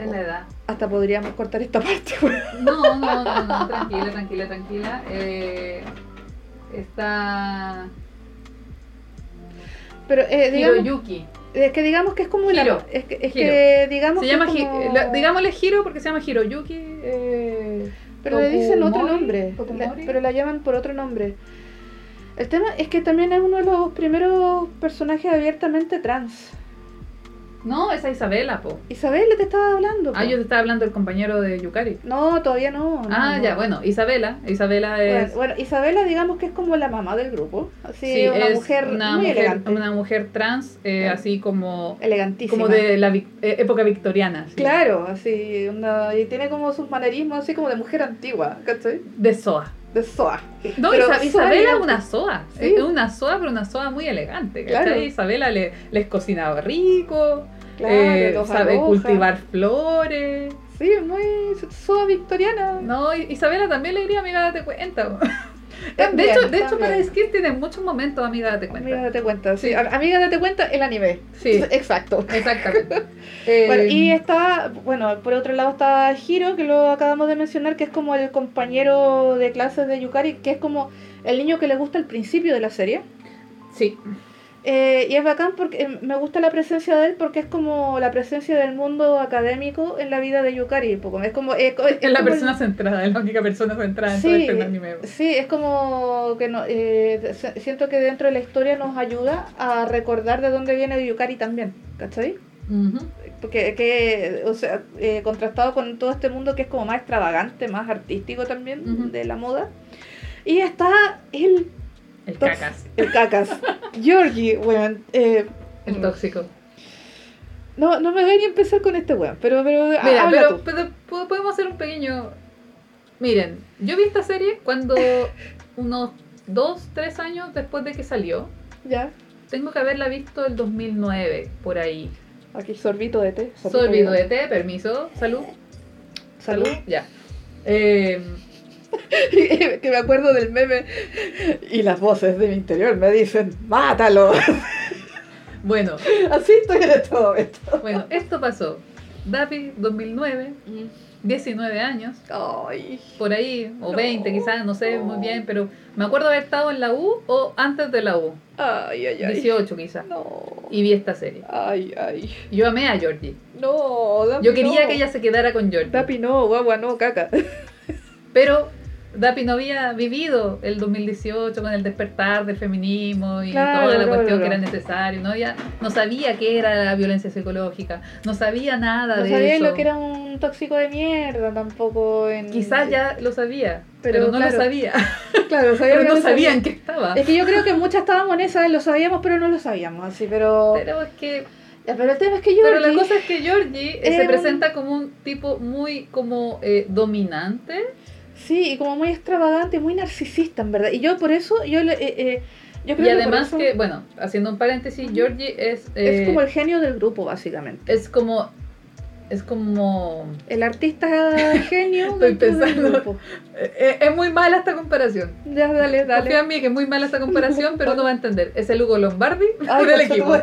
Es la edad. Hasta podríamos cortar esta parte. güey. No, no, no, no, tranquila, tranquila, tranquila. Eh, está Pero eh, digamos, Hiroyuki. Es que digamos que es como la... Hiro. Es que, es Hiro. que digamos Se que llama, es como- la- digámosle Hiro porque se llama Hiroyuki. Eh, Pero le dicen otro nombre. La- pero la llaman por otro nombre. El tema es que también es uno de los primeros personajes abiertamente trans. No, esa Isabela, po. Isabel, te estaba hablando. Ah, po. yo te estaba hablando del compañero de Yukari. No, todavía no. no, Ah, no. ya, bueno, Isabela. Isabela es. Bueno, bueno, Isabela, digamos que es como la mamá del grupo. Así, sí, una es mujer una muy mujer, elegante. una mujer trans, eh, así como, Elegantísima. como de la vic- eh, época victoriana. Claro, así, onda, y tiene como sus manerismos así como de mujer antigua, ¿cachai? De SOA. De Soa. No, Pero Isa- Soa Isabela es una SOA. Sí. Es una SOA, pero una SOA muy elegante. ¿cachai? Claro. Isabela le, les cocinaba rico, Claro, eh, sabe aloja. cultivar flores. Sí, muy Soa victoriana. No, Isabela también le diría, amiga, date cuenta. De hecho, de hecho para Skid tiene muchos momentos, amiga, date cuenta. Amiga, date cuenta. Sí. Amiga, date cuenta, el anime. Sí. Exacto. Exactamente. Eh, Bueno, y está, bueno, por otro lado está Hiro, que lo acabamos de mencionar, que es como el compañero de clases de Yukari, que es como el niño que le gusta al principio de la serie. Sí, Eh, y es bacán porque eh, me gusta la presencia de él porque es como la presencia del mundo académico en la vida de Yukari. poco. Es como... Es, co- es es la como el- persona centrada, es la única persona centrada en Sí, todo este anime. Sí, es como que no, eh, siento que dentro de la historia nos ayuda a recordar de dónde viene Yukari también, ¿cachai? Ujú. Porque, que, o sea, eh, contrastado con todo este mundo que es como más extravagante, más artístico también Ujú. de la moda. Y está el, El cacas, el cacas, Georgie, weón. eh, el tóxico. no, no me voy ni a empezar con este weón, pero, pero, Mira, habla pero, tú. pero po- podemos hacer un pequeño. Miren, yo vi esta serie cuando unos dos, tres años después de que salió. Ya, Tengo que haberla visto el 2009, por ahí. aquí sorbito de té. sorbito Sorbido de té, permiso, salud. Salud. Ya. Eh, que me acuerdo del meme. Y las voces de mi interior me dicen, mátalo. bueno, Así estoy en este momento. bueno, esto pasó. Dapi 2009, 19 años, Ay. por ahí, o No. 20 quizás, no sé muy bien, pero me acuerdo haber estado en la U o antes de la U, Ay, ay, ay. 18 quizás, No. y vi esta serie. Ay, ay. Yo amé a Georgie. No, Dapi Yo quería no. que ella se quedara con Georgie. Dapi no, guagua no, caca. Pero Dapi no había vivido el 2018 con el despertar del feminismo y Claro, toda la claro, cuestión claro. que era necesario. No, había, no sabía qué era la violencia psicológica, no sabía nada No de sabía eso. lo que era un tóxico de mierda tampoco. En... Quizás ya lo sabía, Pero pero, no lo sabía. Claro, sabía pero que no lo sabía. sabían que estaba. Es que yo creo que muchas estábamos en esa, lo sabíamos, pero no lo sabíamos, así, pero... Pero es que Ya, pero el tema es que yo. Pero la cosa es que Georgie eh, se un- presenta como un tipo muy como eh, dominante. Sí, y como muy extravagante, muy narcisista, en verdad. Y yo por eso, yo le. eh, eh, yo creo Y que por además eso que, bueno, haciendo un paréntesis. Georgie es... eh, es como el genio del grupo, básicamente. es como... Es como... El artista genio Estoy pensando. grupo. eh, es muy mala esta comparación. Ya, dale, Confía dale. en mí que es muy mala esta comparación, pero uno va a entender. Es el Hugo Lombardi Ay, del equipo.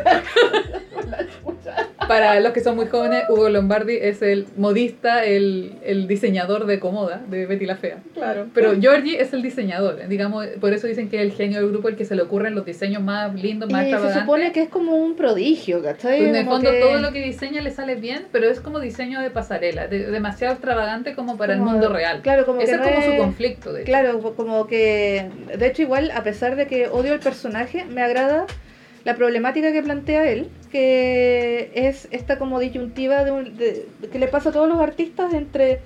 Para los que son muy jóvenes, Hugo Lombardi es el modista, el, el diseñador de Comoda, de Betty la Fea. Claro. Pero Georgie es el diseñador, digamos, por eso dicen que es el genio del grupo, el que se le ocurren los diseños más lindos, más Y se supone que es como un prodigio, ¿cachai? Pues en el fondo que- todo lo que diseña le sale bien, pero es como diseño de pasarela, de- demasiado extravagante como para como- el mundo real. Claro, como Ese que es como su conflicto, de hecho. Claro, como que. De hecho, igual, a pesar de que odio el personaje, me agrada la problemática que plantea él, que es esta como disyuntiva de, un- de- que le pasa a todos los artistas entre,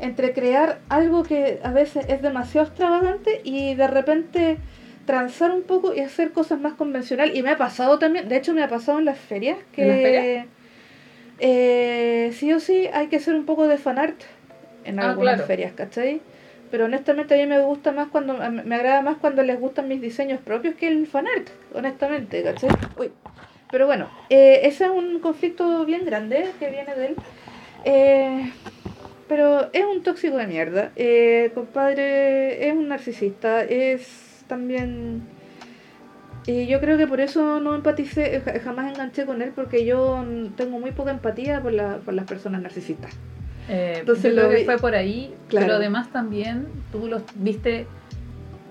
entre crear algo que a veces es demasiado extravagante y de repente transar un poco y hacer cosas más convencional. Y me ha pasado también, de hecho me ha pasado en las ferias, que ¿En las ferias? Eh, sí o sí hay que hacer un poco de fanart en Ah, algunas claro. ferias, ¿cachai? Pero honestamente a mí me gusta más cuando, me agrada más cuando les gustan mis diseños propios que el fanart, honestamente, ¿cachai? Uy. Pero bueno, eh, ese es un conflicto bien grande que viene de él. Eh, pero es un tóxico de mierda. Eh, compadre, es un narcisista, es también... Y yo creo que por eso no empaticé, ja- jamás enganché con él, porque yo tengo muy poca empatía por, la, por las personas narcisistas. Eh, Entonces yo creo lo que fue por ahí, Claro. pero además también tú los viste,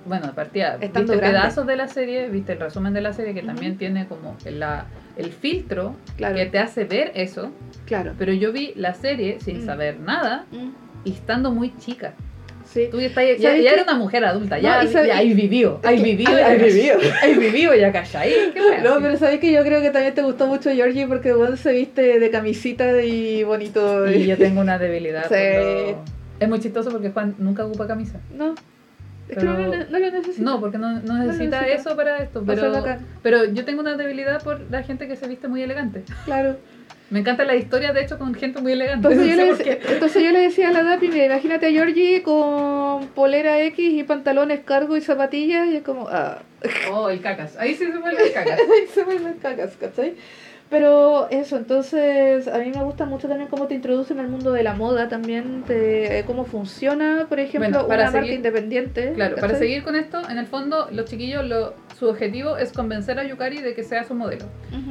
bueno, de partida, Estando viste grande. pedazos de la serie, viste el resumen de la serie que también tiene como la, el filtro Claro, que te hace ver eso, claro. pero yo vi la serie sin Mm. saber nada Mm, y estando muy chica. Sí. Tú ya, estás- ya, ¿Sabes ya era una mujer adulta, ya, No, sabe- ya hay vivido, hay que- vivido, hay- ya wea, No, pero sabes que yo creo que también te gustó mucho Georgie porque bueno, se viste de camisita y bonito. Y yo tengo una debilidad. Sí. Es muy chistoso porque Juan nunca ocupa camisa. No, es que no, lo- no lo necesito. No, porque no, no necesita necesita. eso para esto. Pero, pero yo tengo una debilidad por la gente que se viste muy elegante. Claro. Me encanta la historia, de hecho, con gente muy elegante. Entonces yo, No le decía, qué. entonces yo le decía a la Dapi, mira, imagínate a Georgie con polera X y pantalones cargo y zapatillas y es como, ah, Oh, el cacas. Ahí sí se vuelve el cacas. Ahí se vuelven cagas, ¿cachai? Pero eso, entonces a mí me gusta mucho también cómo te introducen al mundo de la moda también, de cómo funciona, por ejemplo, Bueno, para una marca seguir- independiente. Claro, para seguir con esto, en el fondo, los chiquillos, lo, su objetivo es convencer a Yukari de que sea su modelo.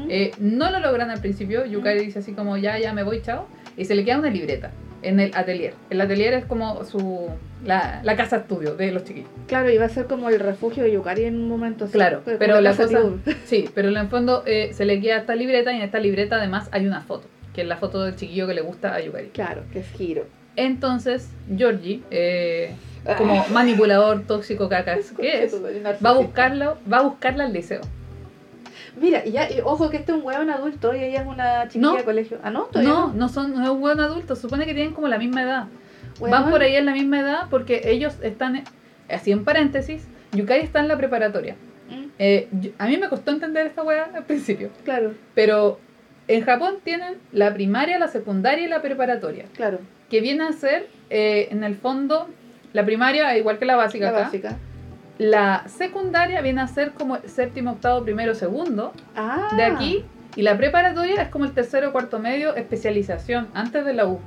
Eh, no lo logran al principio. Yukari dice así como, ya, ya me voy, chao. Y se le queda una libreta en el atelier. El atelier es como su la, la casa estudio de los chiquillos. Claro, iba a ser como el refugio de Yukari en un momento así. Claro, pero la cosa, sí, pero en el fondo eh, se le queda esta libreta y en esta libreta además hay una foto, que es la foto del chiquillo que le gusta a Yukari. Claro, que es giro. Entonces, Georgie, eh, Ah. como manipulador tóxico cacas que es, va a buscarlo, va a buscarla al liceo. Mira, ya, y ojo que este es un hueón adulto y ella es una chiquilla No. de colegio. Ah, no, todavía No, no son, no es un buen adulto, supone que tienen como la misma edad. Van por ahí en la misma edad porque ellos están, así en paréntesis, Yukari está en la preparatoria. Mm, Eh, yo- a mí me costó entender esta weá al principio, claro, pero en Japón tienen la primaria, la secundaria y la preparatoria, claro. que viene a ser, eh, en el fondo, la primaria, igual que la básica La acá, básica. la secundaria viene a ser como el séptimo, octavo, primero, segundo Ah. de aquí, y la preparatoria es como el tercero, cuarto, medio, especialización, antes de la U.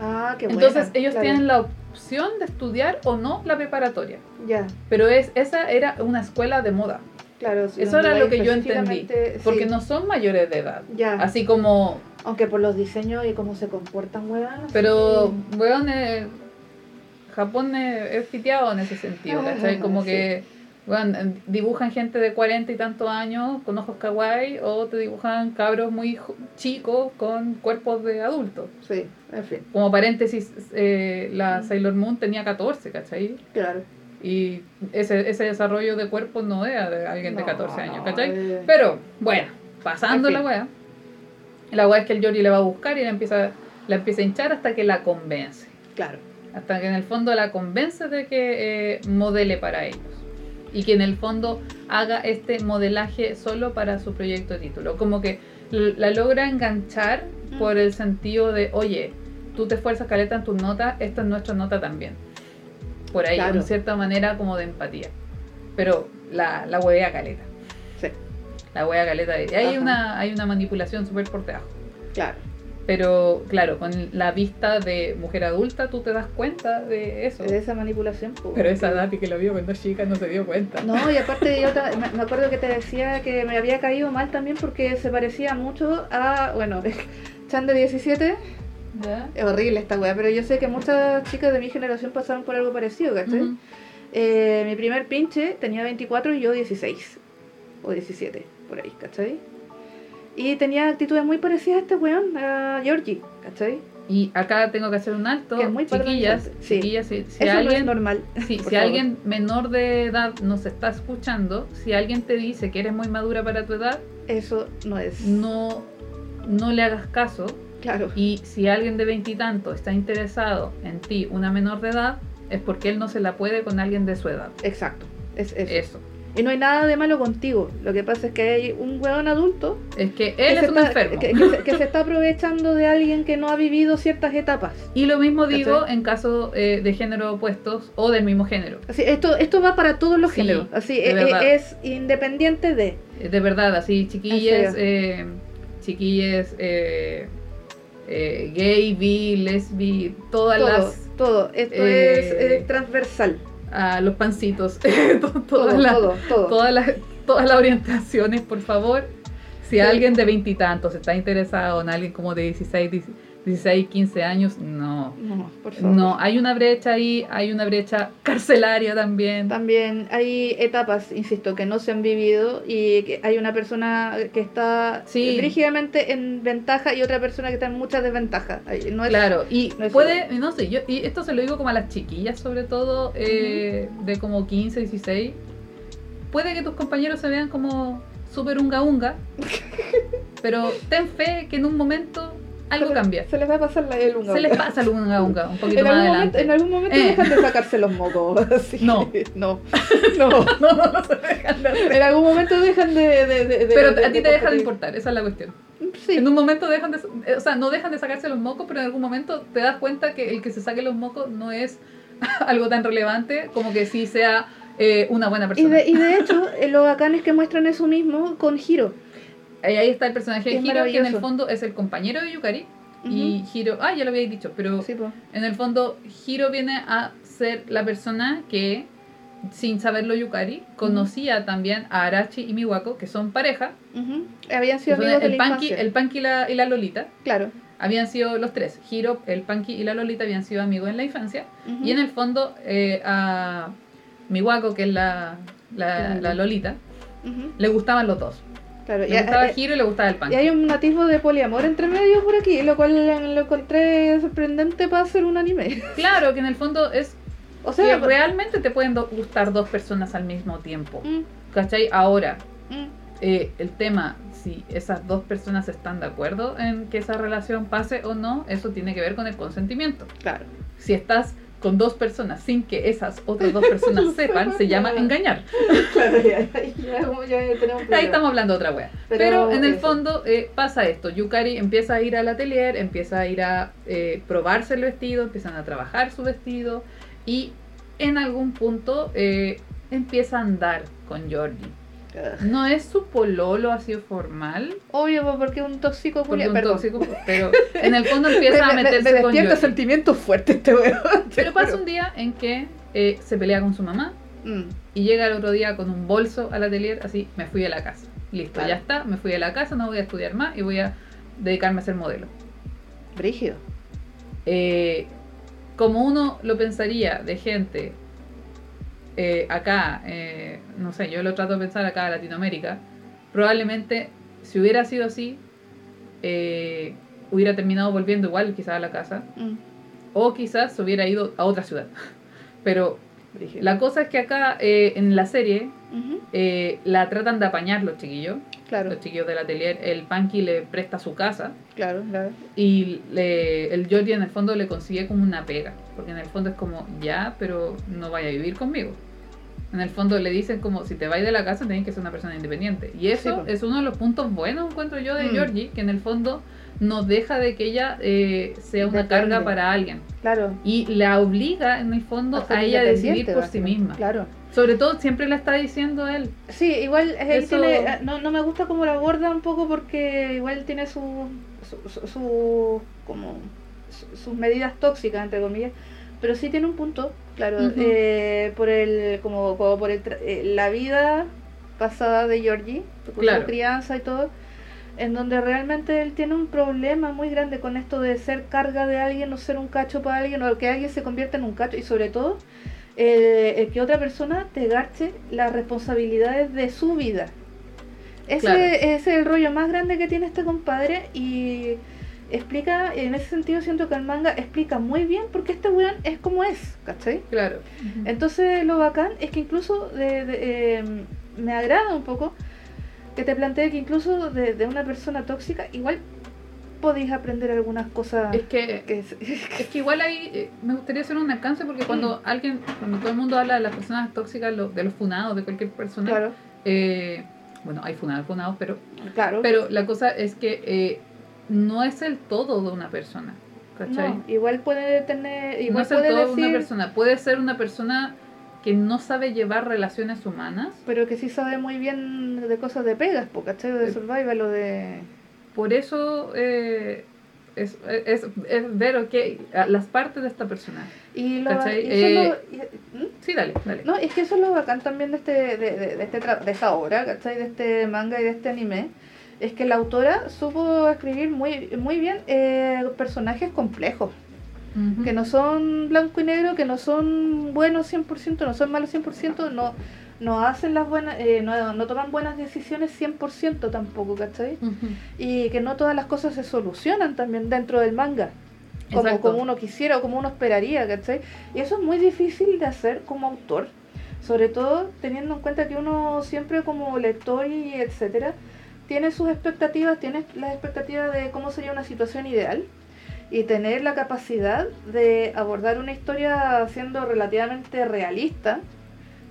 Ah, qué Entonces buena, ellos claro. tienen la opción de estudiar o no la preparatoria. Ya, Pero es, esa era una escuela de moda. claro. sí, Eso era lo que yo entendí. Porque sí, no son mayores de edad. Ya, Así como, aunque por los diseños y cómo se comportan, huevones. pero, sí. weón, eh, Japón es, es piteado en ese sentido, Ah, ¿cachai? Como sí. que, dibujan gente de cuarenta y tantos años con ojos kawaii o te dibujan cabros muy chicos con cuerpos de adultos. Sí, en fin, Como paréntesis, eh, la. Sailor Moon tenía 14, ¿cachai? claro. Y ese, ese desarrollo de cuerpo no era de alguien de No, 14 años, ¿cachai? eh, Pero, bueno, pasando En la wea. La wea es que el Yori le va a buscar y la empieza, la empieza a hinchar hasta que la convence. Claro. Hasta que en el fondo la convence de que eh, modele para ellos. Y que en el fondo haga este modelaje solo para su proyecto de título. Como que la logra enganchar por el sentido de, oye, tú te esfuerzas caleta en tus notas, esta es nuestra nota también. Por ahí, Claro. en cierta manera como de empatía. Pero la, la huevea caleta. Sí, La huevea caleta. Y hay Ajá. una, hay una manipulación súper por debajo. claro. Pero claro, con la vista de mujer adulta tú te das cuenta de eso. De esa manipulación. po. Pero esa Dati que lo vio cuando chica no se dio cuenta. No, y aparte yo me acuerdo que te decía que me había caído mal también porque se parecía mucho a, bueno, Chan de 17, ¿Ya? es horrible esta weá, pero yo sé que muchas chicas de mi generación pasaron por algo parecido, ¿cachai? Eh, mi primer pinche tenía 24 y yo 16, o 17, por ahí, ¿cachai? Y tenía actitudes muy parecidas a este weón, a Georgie, ¿cachai? Y acá tengo que hacer un alto. Que es muy chiquillas. Sí. chiquillas, si, si Eso no es alguien, normal. sí, si favor. alguien menor de edad nos está escuchando, si alguien te dice que eres muy madura para tu edad, Eso no es. no, no le hagas caso. Claro. Y si alguien de veintitantos está interesado en ti, una menor de edad, es porque él no se la puede con alguien de su edad. Exacto. Es eso. Eso. Y no hay nada de malo contigo. Lo que pasa es que hay un weón adulto Es que que él se es un está- enfermo. Que, que se, que se está aprovechando de alguien que no ha vivido ciertas etapas. Y lo mismo digo ¿Cachai? en caso eh, de género opuestos o del mismo género. Así, esto, esto va para todos los Sí, géneros. Así, de e- verdad. e- es independiente de. Eh, De verdad, así, chiquilles, serio? eh, chiquilles, eh, eh, gay, bi, lesbi, todas Todo, las, todo. Esto eh, es eh, transversal. A los pancitos, to- Todo, todas, las, todo, todo. todas las, todas las orientaciones, por favor. Si Sí. alguien de veintitantos está interesado en alguien como de 16, 16, 15 años, no. No, por favor. No, hay una brecha ahí, hay una brecha carcelaria también. También hay etapas, insisto, que no se han vivido y que hay una persona que está Sí. rígidamente en ventaja y otra persona que está en mucha desventaja. Ay, No es, Claro, y no puede, no sé, yo, y esto se lo digo como a las chiquillas, sobre todo eh, de como 15, 16. Puede que tus compañeros se vean como súper unga unga, pero ten fe que en un momento algo se cambia. Se les va a pasar la, el unga Se les pasa el unga unga un poquito En más algún, momento, adelante. en algún momento Eh. dejan de sacarse los mocos. así. No. no. No. No, no, no se dejan de hacer. En algún momento dejan de. de, de- Pero a ti te deja de importar, esa es la cuestión. Sí. En un momento dejan de, eh, o sea, no dejan de sacarse los mocos, pero en algún momento te das cuenta que el que se saque los mocos no es algo tan relevante como que sí sea eh, una buena Y persona. de, y de hecho, eh, lo bacán es que muestran eso mismo con Hiro. Ahí ahí está el personaje de Hiro, que en el fondo es el compañero de Yukari. Y Hiro, ah, ya lo había dicho, pero Sí, en el fondo Hiro viene a ser la persona que, sin saberlo Yukari, conocía también a Arachi y Miwako, que son pareja. Habían sido amigos de el, la infancia. el Punky y la, y la Lolita. Claro. Habían sido los tres, Hiro, el Punky y la Lolita habían sido amigos en la infancia. Y en el fondo eh, a Miwako, que es la, la, la Lolita, le gustaban los dos. Claro. Le Y, gustaba eh, Hiro y le gustaba el Punky. y hay un atisbo de poliamor entre medio por aquí, lo cual lo encontré sorprendente para hacer un anime. Claro, que en el fondo es O que sea, realmente te pueden gustar dos personas al mismo tiempo. mm, ¿Cachai? Ahora, mm, eh, el tema, si esas dos personas están de acuerdo en que esa relación pase o no, eso tiene que ver con el consentimiento. claro. Si estás con dos personas sin que esas otras dos personas sepan, se llama engañar. Claro, ya, ya, ya, Ahí estamos hablando de otra wea. Pero Pero, en el eso. fondo eh, pasa esto. Yukari empieza a ir al atelier, empieza a ir a eh, probarse el vestido, empiezan a trabajar su vestido y en algún punto eh, empieza a andar con Georgie. No es su pololo así formal, Obvio, porque es un tóxico porque un tóxico, pero en el fondo empieza a Me- me- meterse me con despierta sentimientos fuertes este weón. Pero pasa juro. un día en que eh, se pelea con su mamá Mm, y llega el otro día con un bolso al atelier, así, me fui a la casa. Listo, ya está, me fui a la casa, no voy a estudiar más y voy a dedicarme a ser modelo. Brígido. Eh, como uno lo pensaría de gente eh, acá, eh, no sé, yo lo trato de pensar acá en Latinoamérica, probablemente si hubiera sido así, eh, hubiera terminado volviendo igual quizás a la casa, Mm, o quizás se hubiera ido a otra ciudad. Pero la cosa es que acá eh, en la serie Eh, la tratan de apañar los chiquillos, Claro, los chiquillos del atelier, el Punky le presta su casa. claro, claro. Y le- el Jordi en el fondo le consigue como una pega, porque en el fondo es como, ya, pero no vaya a vivir conmigo. En el fondo le dicen como si te vas de la casa tenés que ser una persona independiente. Y eso Sí, es uno de los puntos buenos, encuentro yo, de Mm. Georgie, que en el fondo no deja de que ella eh, sea una Depende. carga para alguien. Claro. Y la obliga, en el fondo, a ella a decidir por sí misma. Claro. Sobre todo, siempre la está diciendo él. Sí, igual eh, Eso- tiene, eh, no, no me gusta cómo lo aborda un poco porque igual tiene su, su, su- su- como su- sus medidas tóxicas entre comillas, pero sí tiene un punto, claro, eh, por el como, como por el eh, la vida pasada de Georgie, Claro. su crianza y todo, en donde realmente él tiene un problema muy grande con esto de ser carga de alguien o ser un cacho para alguien o que alguien se convierta en un cacho y sobre todo el, el que otra persona te garche las responsabilidades de su vida. Ese, Claro. ese es el rollo más grande que tiene este compadre y explica, en ese sentido siento que el manga explica muy bien por qué este weón es como es, ¿cachai? Claro. Entonces lo bacán es que incluso de, de- eh, me agrada un poco que te plantee que incluso de, de una persona tóxica igual podéis aprender algunas cosas Es que que es- Es que igual ahí eh, me gustaría hacer un alcance porque cuando alguien, cuando todo el mundo habla de las personas tóxicas, lo- de los funados, de cualquier persona, claro, eh, bueno, hay funados, funados, pero, claro. pero la cosa es que eh, no es el todo de una persona, ¿cachai? No, igual puede tener, No es el puede todo de decir, una persona, puede ser una persona que no sabe llevar relaciones humanas, pero que sí sabe muy bien de cosas de pegas, ¿cachai? De survival o de... por eso eh, es, es, es ver ok, a las partes de esta persona. Y lo, y Eh, lo- y-. Sí, dale, dale. No, es que eso es lo bacán también de este, de, de, de este de esta obra, ¿cachai? De este manga y de este anime. Es que la autora supo escribir muy, muy bien eh, personajes complejos. Que no son blanco y negro, que no son buenos 100%, no son malos 100%, no, no hacen las buenas, eh, no, no toman buenas decisiones 100% tampoco, ¿cachai? Ujú. Y que no todas las cosas se solucionan también dentro del manga. Como, como uno quisiera o como uno esperaría, ¿cachai? Y eso es muy difícil de hacer como autor. Sobre todo teniendo en cuenta que uno siempre como lector y etcétera, tiene sus expectativas, tiene las expectativas de cómo sería una situación ideal y tener la capacidad de abordar una historia siendo relativamente realista,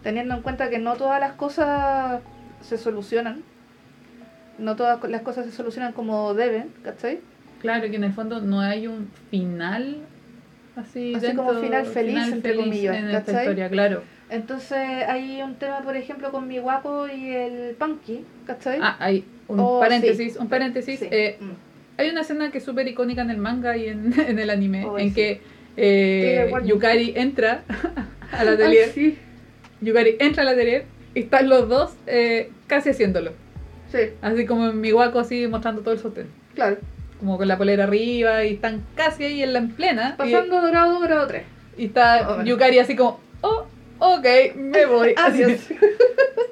teniendo en cuenta que no todas las cosas se solucionan, no todas las cosas se solucionan como deben, ¿cachai? Claro, que en el fondo no hay un final así, Así dentro- como final feliz, entre comillas, en esta historia, claro. Entonces hay un tema, por ejemplo, con mi guapo y el punky, ¿cachai? Ah, hay un Oh, paréntesis, sí. un paréntesis. Sí. eh, Mm. Hay una escena que es súper icónica en el manga y en, en el anime, Oh, en sí. que eh. Yukari entra al Ay, atelier, sí, Yukari entra al atelier y están los dos eh, casi haciéndolo. sí, Así como en mi guaco así mostrando todo el sostén. claro. Como con la polera arriba y están casi ahí en la en plena. y- Pasando de grado 2 grado 3. Y está Oh, bueno. Yukari así como, oh, ok, me voy. Así. Adiós.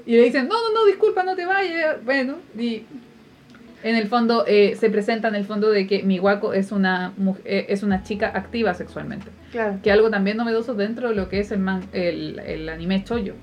Y le dicen, no, no, no, disculpa, no te vayas. Bueno, y en el fondo eh, se presenta en el fondo de que Miwako es una, mu- eh, es una chica activa sexualmente. Claro, Que algo también novedoso dentro de lo que es el, man, el, el anime choyo.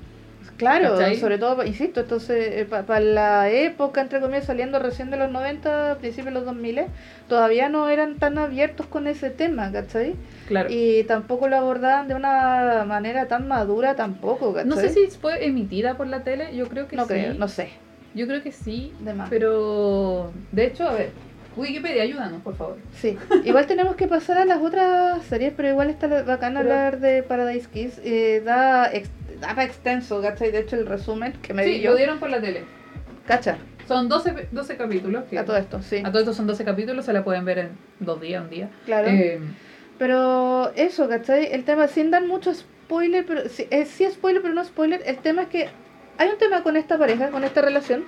claro, ¿Cachai? sobre todo, insisto, entonces, para la época, entre comillas, saliendo recién de los 90, principios de los 2000, todavía no eran tan abiertos con ese tema, ¿cachai? Claro. Y tampoco lo abordaban de una manera tan madura tampoco, ¿cachai? no sé si fue emitida por la tele, yo creo que No sí. creo, no sé, Yo creo que sí, de más. pero de hecho, a ver, Wikipedia, ayúdanos, por favor. Sí, igual tenemos que pasar a las otras series, pero igual está bacán Pero- hablar de Paradise Kiss. Eh, da, ex- da para extenso, ¿cachai? De hecho, el resumen que me Sí, di yo. lo dieron por la tele. Cacha, Son 12, pe- 12 capítulos. que- a todo esto, sí. A todo esto son 12 capítulos, se la pueden ver en dos días, un día. Claro. Eh, Pero eso, ¿cachai? El tema, sin dar mucho spoiler, pero sí, es, sí spoiler, pero no spoiler. El tema es que hay un tema con esta pareja, con esta relación.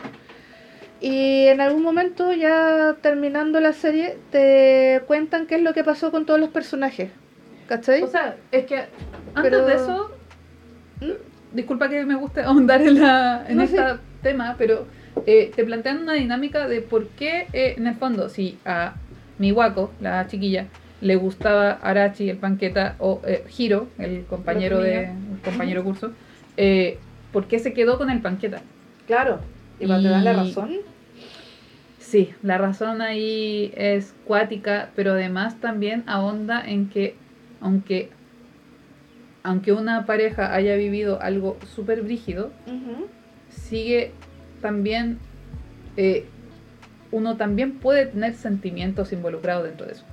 Y en algún momento, ya terminando la serie, te cuentan qué es lo que pasó con todos los personajes. ¿Cachai? o sea, es que antes Pero- de eso, ¿Mm? disculpa que me guste ahondar en, la, en No, este sí. tema, pero eh, te plantean una dinámica de por qué, eh, en el fondo, si a Miwako, la chiquilla, le gustaba Arachi, el panqueta, o eh, Hiro, el compañero de el compañero curso, eh, ¿por qué se quedó con el panqueta? Claro. Y te dan la razón. Sí, la razón ahí es cuática, pero además también ahonda en que, aunque aunque una pareja haya vivido algo súper brígido, sigue también, eh, uno también puede tener sentimientos involucrados dentro de eso.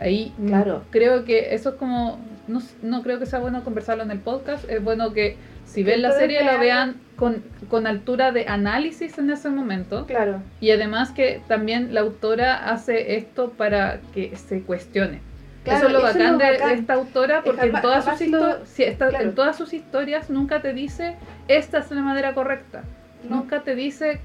Ahí Claro. creo que eso es como, no, no creo que sea bueno conversarlo en el podcast, es bueno que si ven la serie la vean- con, con altura de análisis en ese momento. Claro. Y además que también la autora hace esto para que se cuestione. Claro, eso es lo eso es bacán, lo de- De, bacán. esta autora, porque en, todas sus lo- sí, esta- claro. en todas sus historias nunca te dice esta es la manera correcta. No. Nunca te dice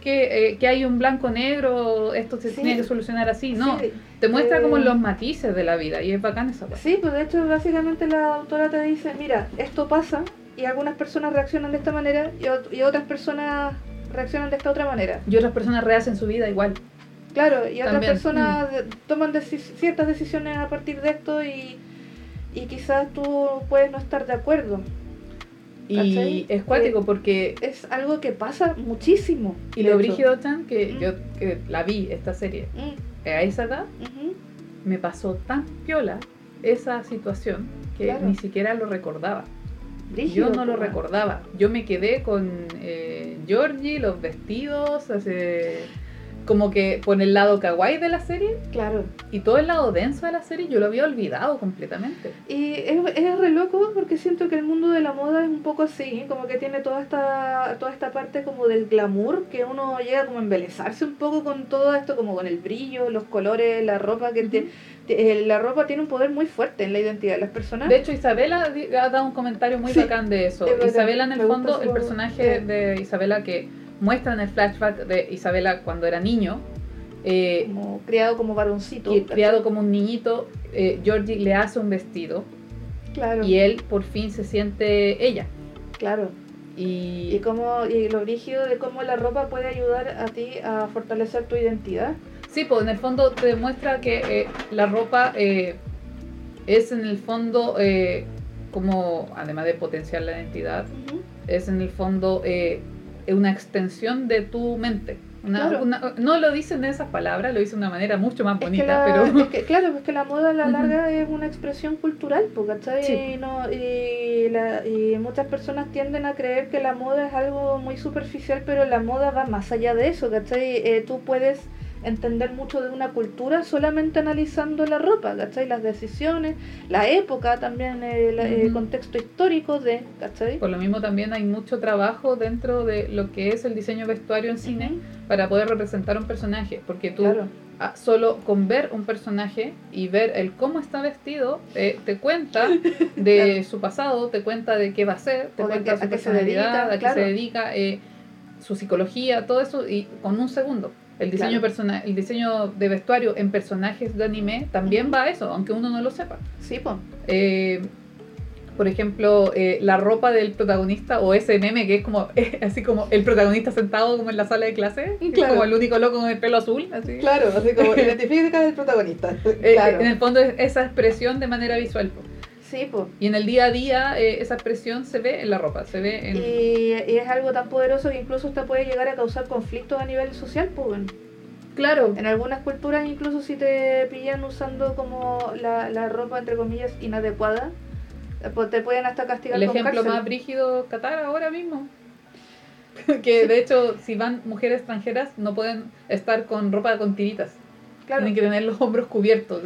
que, eh, que hay un blanco-negro, esto se Sí. tiene que solucionar así. No, Sí, te muestra eh, como los matices de la vida y es bacán esa cosa. Sí, pues de hecho básicamente la autora te dice, mira, esto pasa y algunas personas reaccionan de esta manera y, ot- y otras personas reaccionan de esta otra manera. Y otras personas rehacen su vida igual. Claro, y otras También, mm. personas de- toman deci- ciertas decisiones a partir de esto y, y quizás tú puedes no estar de acuerdo. Y es cuático porque Es algo que pasa muchísimo. Y lo hecho. brígido, Chan, que Mm. yo que la vi, esta serie, Mm, a esa edad, me pasó tan piola esa situación que Claro. ni siquiera lo recordaba. Yo no lo recordaba. Yo me quedé con eh, Georgie, los vestidos, hace- como que por el lado kawaii de la serie Claro. y todo el lado denso de la serie yo lo había olvidado completamente. Y es, es re loco porque siento que el mundo de la moda es un poco así, como que tiene toda esta, toda esta parte como del glamour, que uno llega como a embelezarse un poco con todo esto, como con el brillo, los colores, la ropa, que te- eh, la ropa tiene un poder muy fuerte en la identidad de las personas. De hecho, Isabela ha dado un comentario muy Sí, bacán de eso. Isabela, en el fondo, el personaje eh. de Isabela que muestra en el flashback de Isabela cuando era niño, eh, como criado como varoncito. y criado como un niñito, eh, Georgie le hace un vestido Claro, y él por fin se siente ella. claro. Y, Y, como, y lo brígido de cómo la ropa puede ayudar a ti a fortalecer tu identidad. sí, pues en el fondo te demuestra que eh, la ropa eh, es en el fondo eh, como, además de potenciar la identidad, es en el fondo una extensión de tu mente. Una- Claro. una- no lo dicen de esas palabras, lo dicen de una manera mucho más Es bonita, la- pero es que, claro, es que la moda a la larga es una expresión cultural, ¿cachai? Sí. Y, no, y, la- y muchas personas tienden a creer que la moda es algo muy superficial, pero la moda va más allá de eso, ¿cachai? Eh, tú puedes entender mucho de una cultura solamente analizando la ropa, ¿cachai? Las decisiones, la época también, eh, el Ujú. contexto histórico de, ¿cachai? por lo mismo también hay mucho trabajo dentro de lo que es el diseño vestuario en cine para poder representar un personaje, porque tú Claro, ah, solo con ver un personaje y ver el cómo está vestido, eh, te cuenta de su pasado, te cuenta de qué va a ser, te O de cuenta qué- su a qué se personalidad, dedica, a qué se dedica, eh, su psicología, todo eso y con un segundo. El diseño, Claro. persona el diseño de vestuario en personajes de anime también va a eso, aunque uno no lo sepa. sí, pues. Eh, por ejemplo, eh, la ropa del protagonista o ese meme que es como así como el protagonista sentado como en la sala de clase, Claro. como el único loco con el pelo azul, así. Claro, así como identifica del protagonista. Eh, En el fondo es esa expresión de manera visual. po. Sí, pues. Y en el día a día eh, esa expresión se ve en la ropa, se ve en... Y, y es algo tan poderoso que incluso hasta puede llegar a causar conflictos a nivel social, pues. Claro, En algunas culturas, incluso si te pillan usando como la, la ropa, entre comillas, inadecuada, eh, pues te pueden hasta castigar el con ejemplo cárcel. más brígido Qatar ahora mismo. que de hecho si van mujeres extranjeras no pueden estar con ropa con tiritas. Claro. Tienen que tener los hombros cubiertos.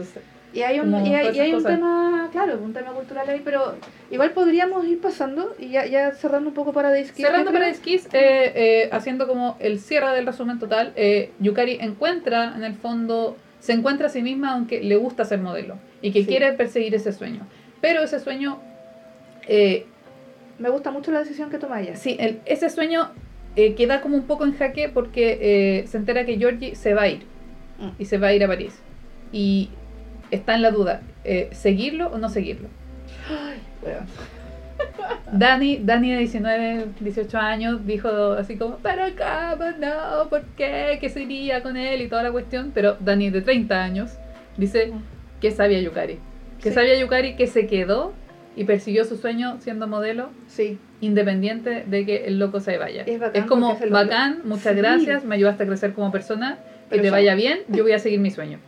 Y hay un, y hay, y hay un tema, claro, un tema cultural ahí, pero igual podríamos ir pasando y ya, ya cerrando un poco para Daisuke. Cerrando para Skis, eh, eh, haciendo como el cierre del resumen total, eh, Yukari encuentra en el fondo, se encuentra a sí misma aunque le gusta ser modelo y que Sí. quiere perseguir ese sueño. Pero ese sueño, eh, Me gusta mucho la decisión que toma ella. sí, el- ese sueño eh, queda como un poco en jaque porque eh, se entera que Georgie se va a ir Mm. y se va a ir a París. Y está en la duda, eh, ¿seguirlo o no seguirlo? Ay, weón. Dani, Dani de 19, 18 años dijo así como, pero cómo no, ¿por qué? ¿Qué se iría con él? Y toda la cuestión. Pero Dani de 30 años dice que sabía Yukari. Que Sí. sabía Yukari que se quedó y persiguió su sueño siendo modelo Sí, independiente de que el loco se vaya. Es bacán como, se lo- bacán, muchas Sí. gracias, me ayudaste a crecer como persona, que Pero te vaya bien, yo voy a seguir mi sueño.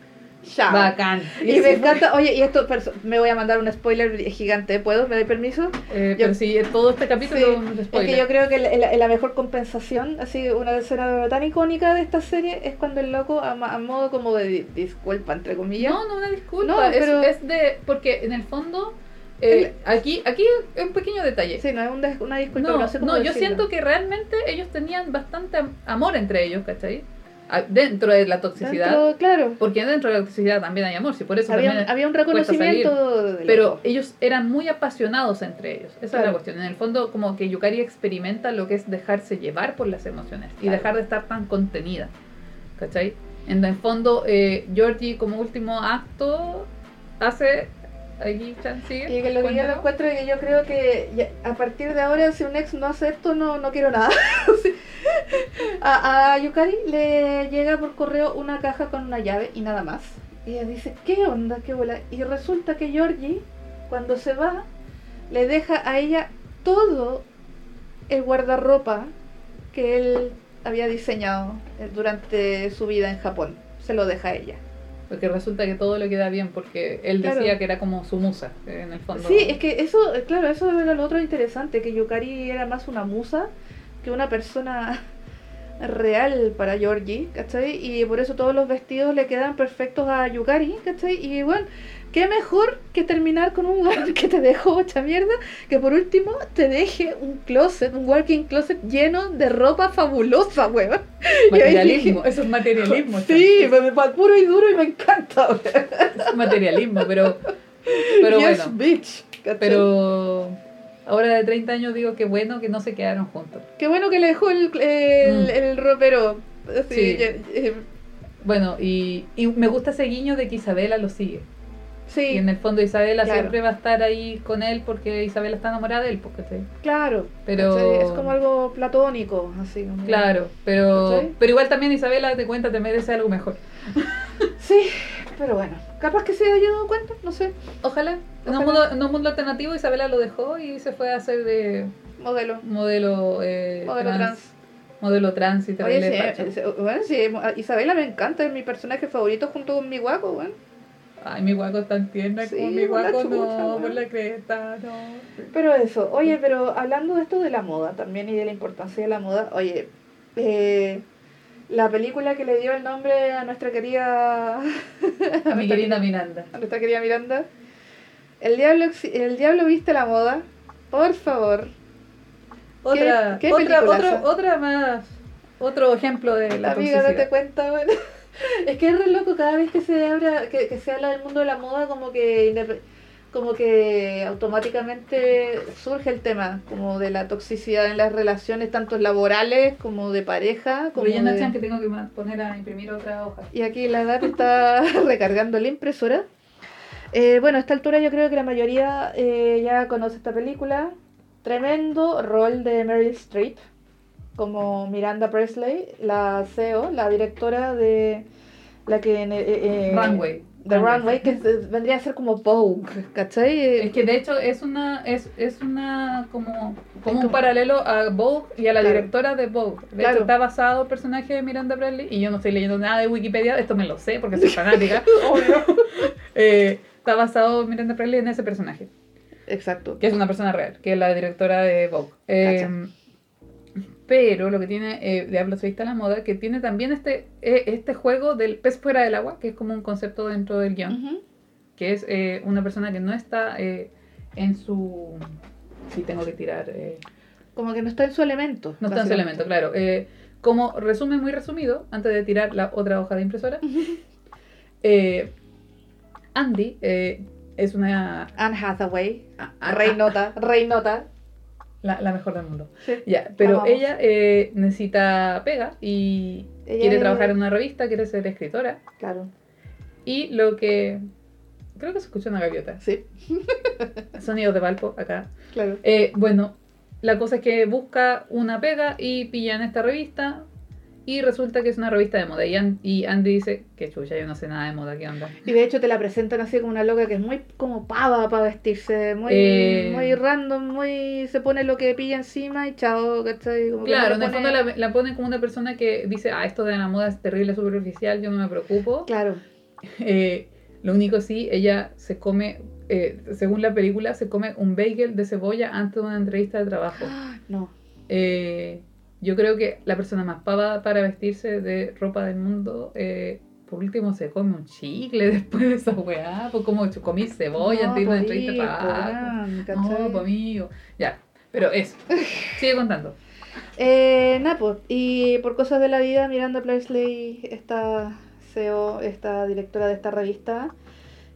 Chao. Bacán. Y me encanta, oye, y esto, me voy a mandar un spoiler gigante, ¿puedo? ¿Me doy permiso? Eh, Yo- pero sí, todo este capítulo Sí, es un Es que spoiler. yo creo que la, la- mejor compensación, así, una escena tan icónica de esta serie es cuando el loco, a, a modo como de di- disculpa, entre comillas, No, no, una disculpa. No, es- pero- es, de. Porque en el fondo. eh, aquí, aquí es un pequeño detalle. sí, no es un des- una disculpa, no, no sé cómo no, yo siento que realmente ellos tenían bastante am- amor entre ellos, ¿cachai? Dentro de la toxicidad. Dentro, claro, Porque dentro de la toxicidad también hay amor, si por eso había, también había un reconocimiento Pero ellos eran muy apasionados entre ellos. Esa es Claro. la cuestión. En el fondo, como que Yukari experimenta lo que es dejarse llevar por las emociones y Claro. dejar de estar tan contenida. ¿Cachai? En el fondo, eh, Georgie, como último acto, hace. Aquí, sigue. Y que lo que yo Cuéntalo. encuentro que yo creo que ya- a partir de ahora, si un ex no hace esto, no, no quiero nada. A Yukari le llega por correo una caja con una llave y nada más. Y ella dice, ¿qué onda? ¿Qué bola? Y resulta que Georgie, cuando se va, le deja a ella todo el guardarropa que él había diseñado eh, durante su vida en Japón. Se lo deja a ella. Porque resulta que todo le queda bien, porque él Claro. decía que era como su musa, en el fondo. Sí, es que eso, claro, eso era lo otro interesante, que Yukari era más una musa que una persona real para Georgie, ¿cachai? Y por eso todos los vestidos le quedan perfectos a Yukari, ¿cachai? Y bueno, qué mejor que terminar con un weón que te dejó mucha mierda, que por último te deje un closet, un working closet lleno de ropa fabulosa, weón. Materialismo, dije, eso es materialismo. Sí, me, puro y duro y me encanta, weón. es materialismo, pero. Pero Yes, bueno. bitch. Pero ahora de 30 años digo que bueno que no se quedaron juntos. Qué bueno que le dejó el, el, Mm. el ropero. Así, Sí. eh, Bueno, y, y me gusta ese guiño de que Isabela lo sigue. Y sí, en el fondo Isabela Claro. siempre va a estar ahí con él porque Isabela está enamorada de él, porque ¿sí? claro. Pero-. Es como algo platónico, así. como- Claro, pero, pero igual también Isabela te cuenta, te merece algo mejor. Sí, pero bueno. Capaz que se haya dado cuenta, no sé. Ojalá. En un, Ojalá. mundo, en un mundo alternativo Isabela lo dejó y se fue a hacer de Modelo. modelo, eh, Modelo trans. Modelo trans y Oye, sí, eh, sí, bueno, sí, Isabela me encanta, es mi personaje favorito junto con mi guaco. Ay, mi guaco tan tierna Sí, como mi guaco, no, por la cresta, no. Pero eso, oye, pero hablando de esto de la moda también y de la importancia de la moda, oye, eh, la película que le dio el nombre a nuestra querida... A mi querida Miranda. a nuestra querida Miranda. El diablo, el diablo viste la moda. Por favor. Otra, qué otra, peliculaza? otro, otra más, otro ejemplo de la Amiga, date cuenta, bueno. Es que es re loco cada vez que se habla, que, que se habla del mundo de la moda, como que como que automáticamente surge el tema como de la toxicidad en las relaciones, tanto laborales como de pareja. Como de- Chan que tengo que poner a imprimir otra hoja. Y aquí la DAP está recargando la impresora. Eh, bueno, a esta altura yo creo que la mayoría eh, ya conoce esta película. Tremendo rol de Meryl Streep como Miranda Presley, la CEO, la directora de la que... eh, eh, Runway. De Runway, que es- vendría a ser como Vogue, ¿cachai? Es que de hecho es una, es, es una como, como un como- paralelo a Vogue y a la Claro. directora de Vogue. De Claro. hecho está basado el personaje de Miranda Bradley y yo no estoy leyendo nada de Wikipedia, esto me lo sé porque soy fanática. Eh, está basado Miranda Bradley en ese personaje. Exacto. que es una persona real, que es la directora de Vogue. Eh, pero lo que tiene eh, Diablo se viste a la moda, que tiene también este, eh, este juego del pez fuera del agua, que es como un concepto dentro del guion, que es eh, una persona que no está eh, en su... Si tengo que tirar... Como que no está en su elemento. no está en su elemento, claro. Como resumen muy resumido, antes de tirar la otra hoja de impresora, Andy es una... Anne Hathaway, a- a- reinota, reinota. La, la mejor del mundo. Sí. Ya, pero ella eh, necesita pega y Ella quiere es- trabajar en una revista, quiere ser escritora. Claro, Y lo que. Creo que se escucha una gaviota. sí, Sonidos de Valpo acá. claro. Eh, bueno, la cosa es que busca una pega y pilla en esta revista. Y resulta que es una revista de moda. Y, An- y Andy dice: Que chucha, yo no sé nada de moda, ¿qué onda? Y de hecho te la presentan así como una loca que es muy como pava para vestirse, muy, Eh. muy random, muy se pone lo que pilla encima y chao, ¿cachai? Como que Claro, no en el fondo la, la ponen como una persona que dice: Ah, esto de la moda es terrible, superficial, yo no me preocupo. Claro, Eh, lo único sí, ella se come, eh, según la película, se come un bagel de cebolla antes de una entrevista de trabajo. No. Eh, yo creo que la persona más pava para vestirse de ropa del mundo, eh, por último se come un chicle después de esa weá, pues como comí cebolla antes de ir a una entrevista de trabajo. No, pues amigo. Ya, pero eso. Sigue contando. Eh, nada, pues, y por cosas de la vida, Miranda Presley, esta CEO, esta directora de esta revista,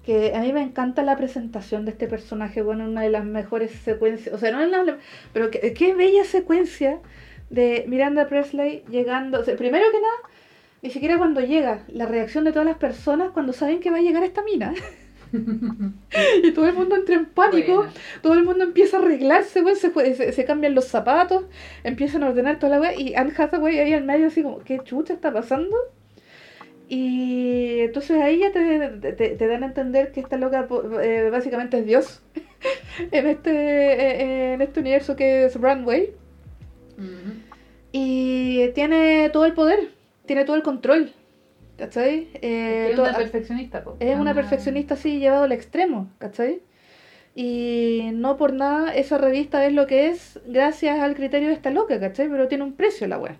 que a mí me encanta la presentación de este personaje, bueno, una de las mejores secuencias, o sea, no es la, pero qué, qué bella secuencia de Miranda Presley llegando, o sea, primero que nada, ni siquiera cuando llega, la reacción de todas las personas cuando saben que va a llegar esta mina. y todo el mundo entra en pánico, Buena. todo el mundo empieza a arreglarse, güey, se, se, se cambian los zapatos, empiezan a ordenar toda la weá, y Anne Hathaway ahí al medio así como, ¿qué chucha está pasando? Y entonces ahí ya te, te, te dan a entender que esta loca eh, básicamente es Dios en este, eh, en este universo que es Runway. Y tiene todo el poder, tiene todo el control. ¿Cachai? Eh, es una perfeccionista, po. es una perfeccionista así llevado al extremo, ¿cachai? Y no por nada esa revista es lo que es gracias al criterio de esta loca, ¿cachai? Pero tiene un precio la web.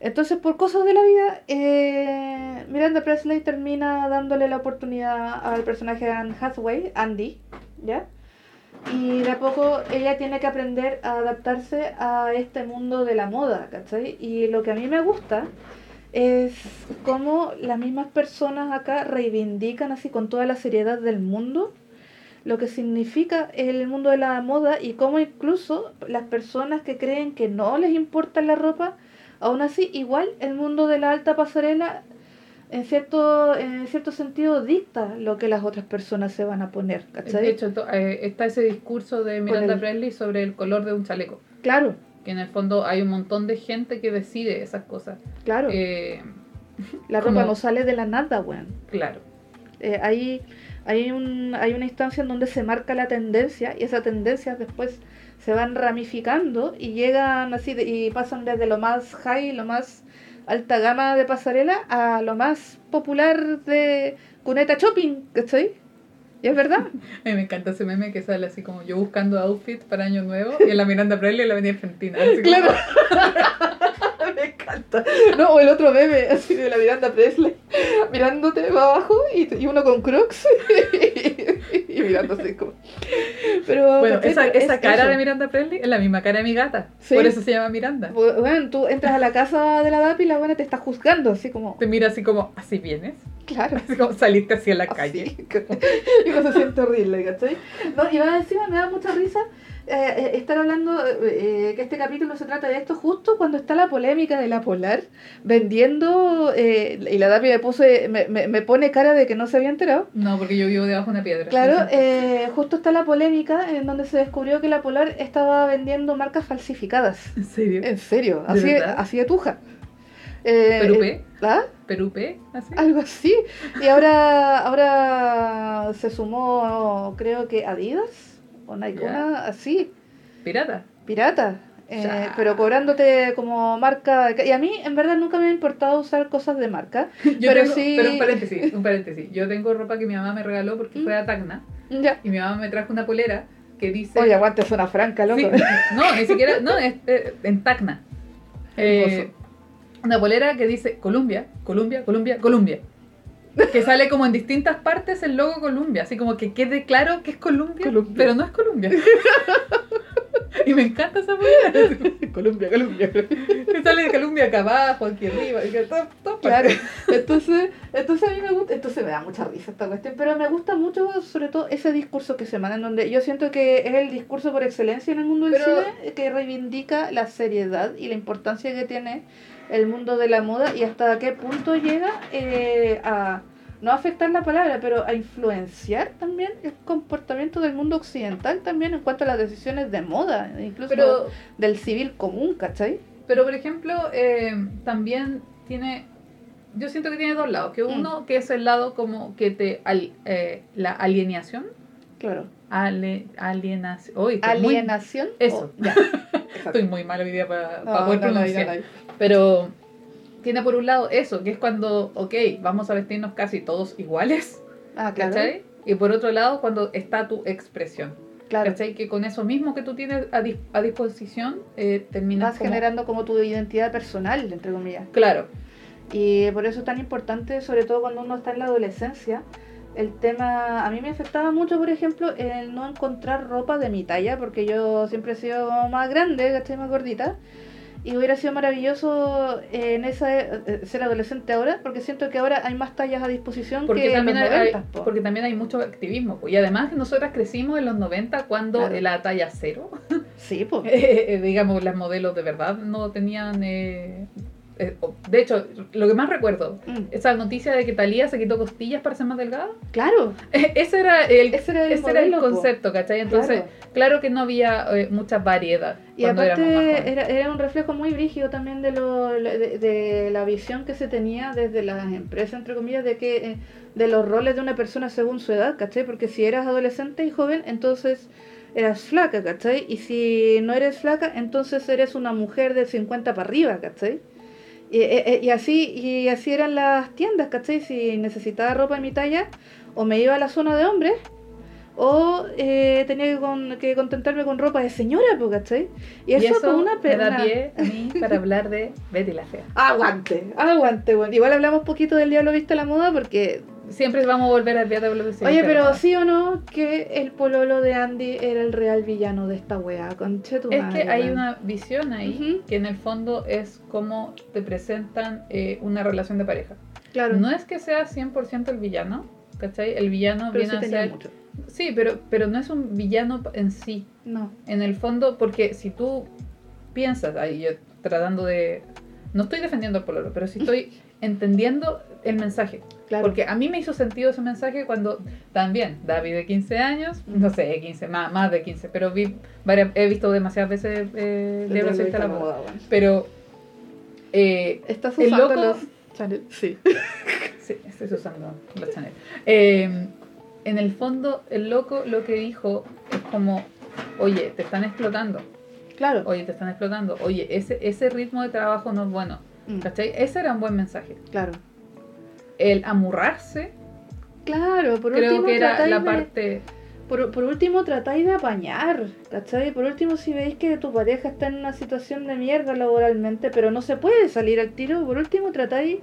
Entonces, por cosas de la vida, eh, Miranda Presley termina dándole la oportunidad al personaje de Anne Hathaway, Andy, ¿ya? Y de a poco ella tiene que aprender a adaptarse a este mundo de la moda, ¿cachai? Y lo que a mí me gusta es cómo las mismas personas acá reivindican así con toda la seriedad del mundo lo que significa el mundo de la moda y cómo incluso las personas que creen que no les importa la ropa, aún así igual el mundo de la alta pasarela en cierto, en cierto sentido dicta lo que las otras personas se van a poner, ¿cachai? De hecho, eh, está ese discurso de Miranda el- Presley sobre el color de un chaleco. claro, Que en el fondo hay un montón de gente que decide esas cosas. claro. Eh, la ropa como- no sale de la nada, weón. claro. Eh, hay, hay, un, hay una instancia en donde se marca la tendencia y esas tendencias después se van ramificando y llegan así de- y pasan desde lo más high, lo más alta gama de pasarela a lo más popular de cuneta shopping, ¿cachai? Y es verdad. A mí me encanta ese meme que sale así como yo buscando outfits para Año Nuevo y en la Miranda Presley y la Avenida Argentina. así como- Claro. Me encanta. No, o el otro meme, así de la Miranda Presley, mirándote para abajo y, y uno con crocs y mirándose como... Pero, Bueno, esa, Pero esa es cara eso. de Miranda Presley es la misma cara de mi gata. Sí. Por eso se llama Miranda. Bueno, tú entras a la casa de la DAP y la buena te está juzgando, así como... Te mira así como, así vienes. Claro. Así como saliste así en la calle. Y se siente horrible, ¿cachai? No, y encima me da mucha risa eh, eh, estar hablando eh, que este capítulo se trata de esto justo cuando está la polémica de la Polar vendiendo eh, y la Dapi me, puse, me, me, me pone cara de que no se había enterado. No, porque yo vivo debajo de una piedra. Claro, eh, justo está la polémica en donde se descubrió que la Polar estaba vendiendo marcas falsificadas. ¿En serio? En serio, ¿De así, verdad? así de tuja. Eh, ¿Perupé? ¿Ah? ¿Perupé? ¿Así? Algo así. Y ahora, ahora se sumó, creo que Adidas una así, ¿Pirata? pirata. eh, pero cobrándote como marca. Y a mí, en verdad, nunca me ha importado usar cosas de marca. Yo Pero tengo, sí- pero un paréntesis, un paréntesis. Yo tengo ropa que mi mamá me regaló porque fue a Tacna Ya. y mi mamá me trajo una polera que dice... Oye, aguante, zona franca, loco. Sí, no, ni siquiera, no, es, eh, en Tacna. Eh, una polera que dice Columbia, Columbia, Columbia, Columbia. Que sale como en distintas partes el logo Columbia, así como que quede claro que es Columbia, Columbia. pero no es Columbia. y me encanta esa polera. Colombia, Colombia. Que sale de Columbia acá abajo, aquí arriba, y que todo, todo Claro, entonces, entonces a mí me gusta, entonces me da mucha risa esta cuestión, pero me gusta mucho sobre todo ese discurso que se manda, en donde yo siento que es el discurso por excelencia en el mundo del Pero- cine, que reivindica la seriedad y la importancia que tiene el mundo de la moda y hasta qué punto llega eh, a no afectar la palabra, pero a influenciar también el comportamiento del mundo occidental también en cuanto a las decisiones de moda, incluso Pero, del civil común, ¿cachai? pero por ejemplo, eh, también tiene, yo siento que tiene dos lados, que Mm. uno que es el lado como que te, al- eh, la alienación, Claro. Ale, alienación. Uy, estoy muy- Alienación. Eso. Oh, ya. Estoy muy mal hoy día para para poder no, pronunciar. no, no. Pero tiene por un lado eso, que es cuando, ok, vamos a vestirnos casi todos iguales, Ah, claro. ¿cachai? Y por otro lado, cuando está tu expresión, Claro. ¿cachai? Que con eso mismo que tú tienes a, dis- a disposición, eh, terminas Vas como- generando como tu identidad personal, entre comillas. Claro, Y por eso es tan importante, sobre todo cuando uno está en la adolescencia, el tema, a mí me afectaba mucho, por ejemplo, el no encontrar ropa de mi talla, porque yo siempre he sido más grande, ¿cachai? Más gordita. Y hubiera sido maravilloso eh, en esa eh, ser adolescente ahora, porque siento que ahora hay más tallas a disposición porque que en también, los hay, 90, po. porque también hay mucho activismo. po. Y además nosotras crecimos en los 90 cuando Claro. la talla cero, Sí, pues. eh, digamos, las modelos de verdad no tenían... eh, de hecho, lo que más recuerdo, esa noticia de que Talía se quitó costillas para ser más delgada, Claro, ese era el, ese era el, ese era el concepto, ¿cachai? Entonces, Claro. claro, que no había eh, mucha variedad Y aparte era, era un reflejo muy brígido también de, lo, de, de la visión que se tenía desde las empresas, entre comillas, de que eh, de los roles de una persona según su edad, ¿cachai? Porque si eras adolescente y joven, entonces eras flaca, ¿cachai? Y si no eres flaca, entonces eres una mujer de 50 para arriba, ¿cachai? Y, eh, eh, y así y así eran las tiendas, ¿cachai? Si necesitaba ropa de mi talla, o me iba a la zona de hombres, o eh, tenía que, con- que contentarme con ropa de señora, ¿cachai? Y eso, fue una me da pie a mí para hablar de Betty la Fea. Aguante, aguante, bueno. Igual hablamos poquito del Diablo Viste a la Moda porque... Siempre vamos a volver al de WC. Oye, pero sí o no que el pololo de Andy era el real villano de esta wea, conche tu Es madre, que hay weón. una visión ahí Ujú. que en el fondo es cómo te presentan eh, una relación de pareja. Claro, No es que sea 100% el villano, ¿cachai? El villano pero viene sí a ser... mucho. Sí, pero, pero no es un villano en sí. No, En el fondo, porque si tú piensas, ahí yo tratando de... No estoy defendiendo al pololo, pero sí estoy entendiendo el mensaje. claro. Porque a mí me hizo sentido ese mensaje cuando también David de 15 años, no sé, 15, más, más de 15, pero vi varias- he visto demasiadas veces eh, a a la moda. Pero eh, Estás El usando loco- los Chanel. Sí. sí, estoy usando la Chanel. Eh, en el fondo, el loco lo que dijo es como, oye, te están explotando, Claro. oye, te están explotando, oye, ese, ese ritmo de trabajo no es bueno. Mm, ¿Cachai? Ese era un buen mensaje. claro. El amurrarse, Claro, por creo último que era la de- parte... Por, por último, tratáis de apañar, ¿cachai? Por último, si veis que tu pareja está en una situación de mierda laboralmente, pero no se puede salir al tiro, por último, tratáis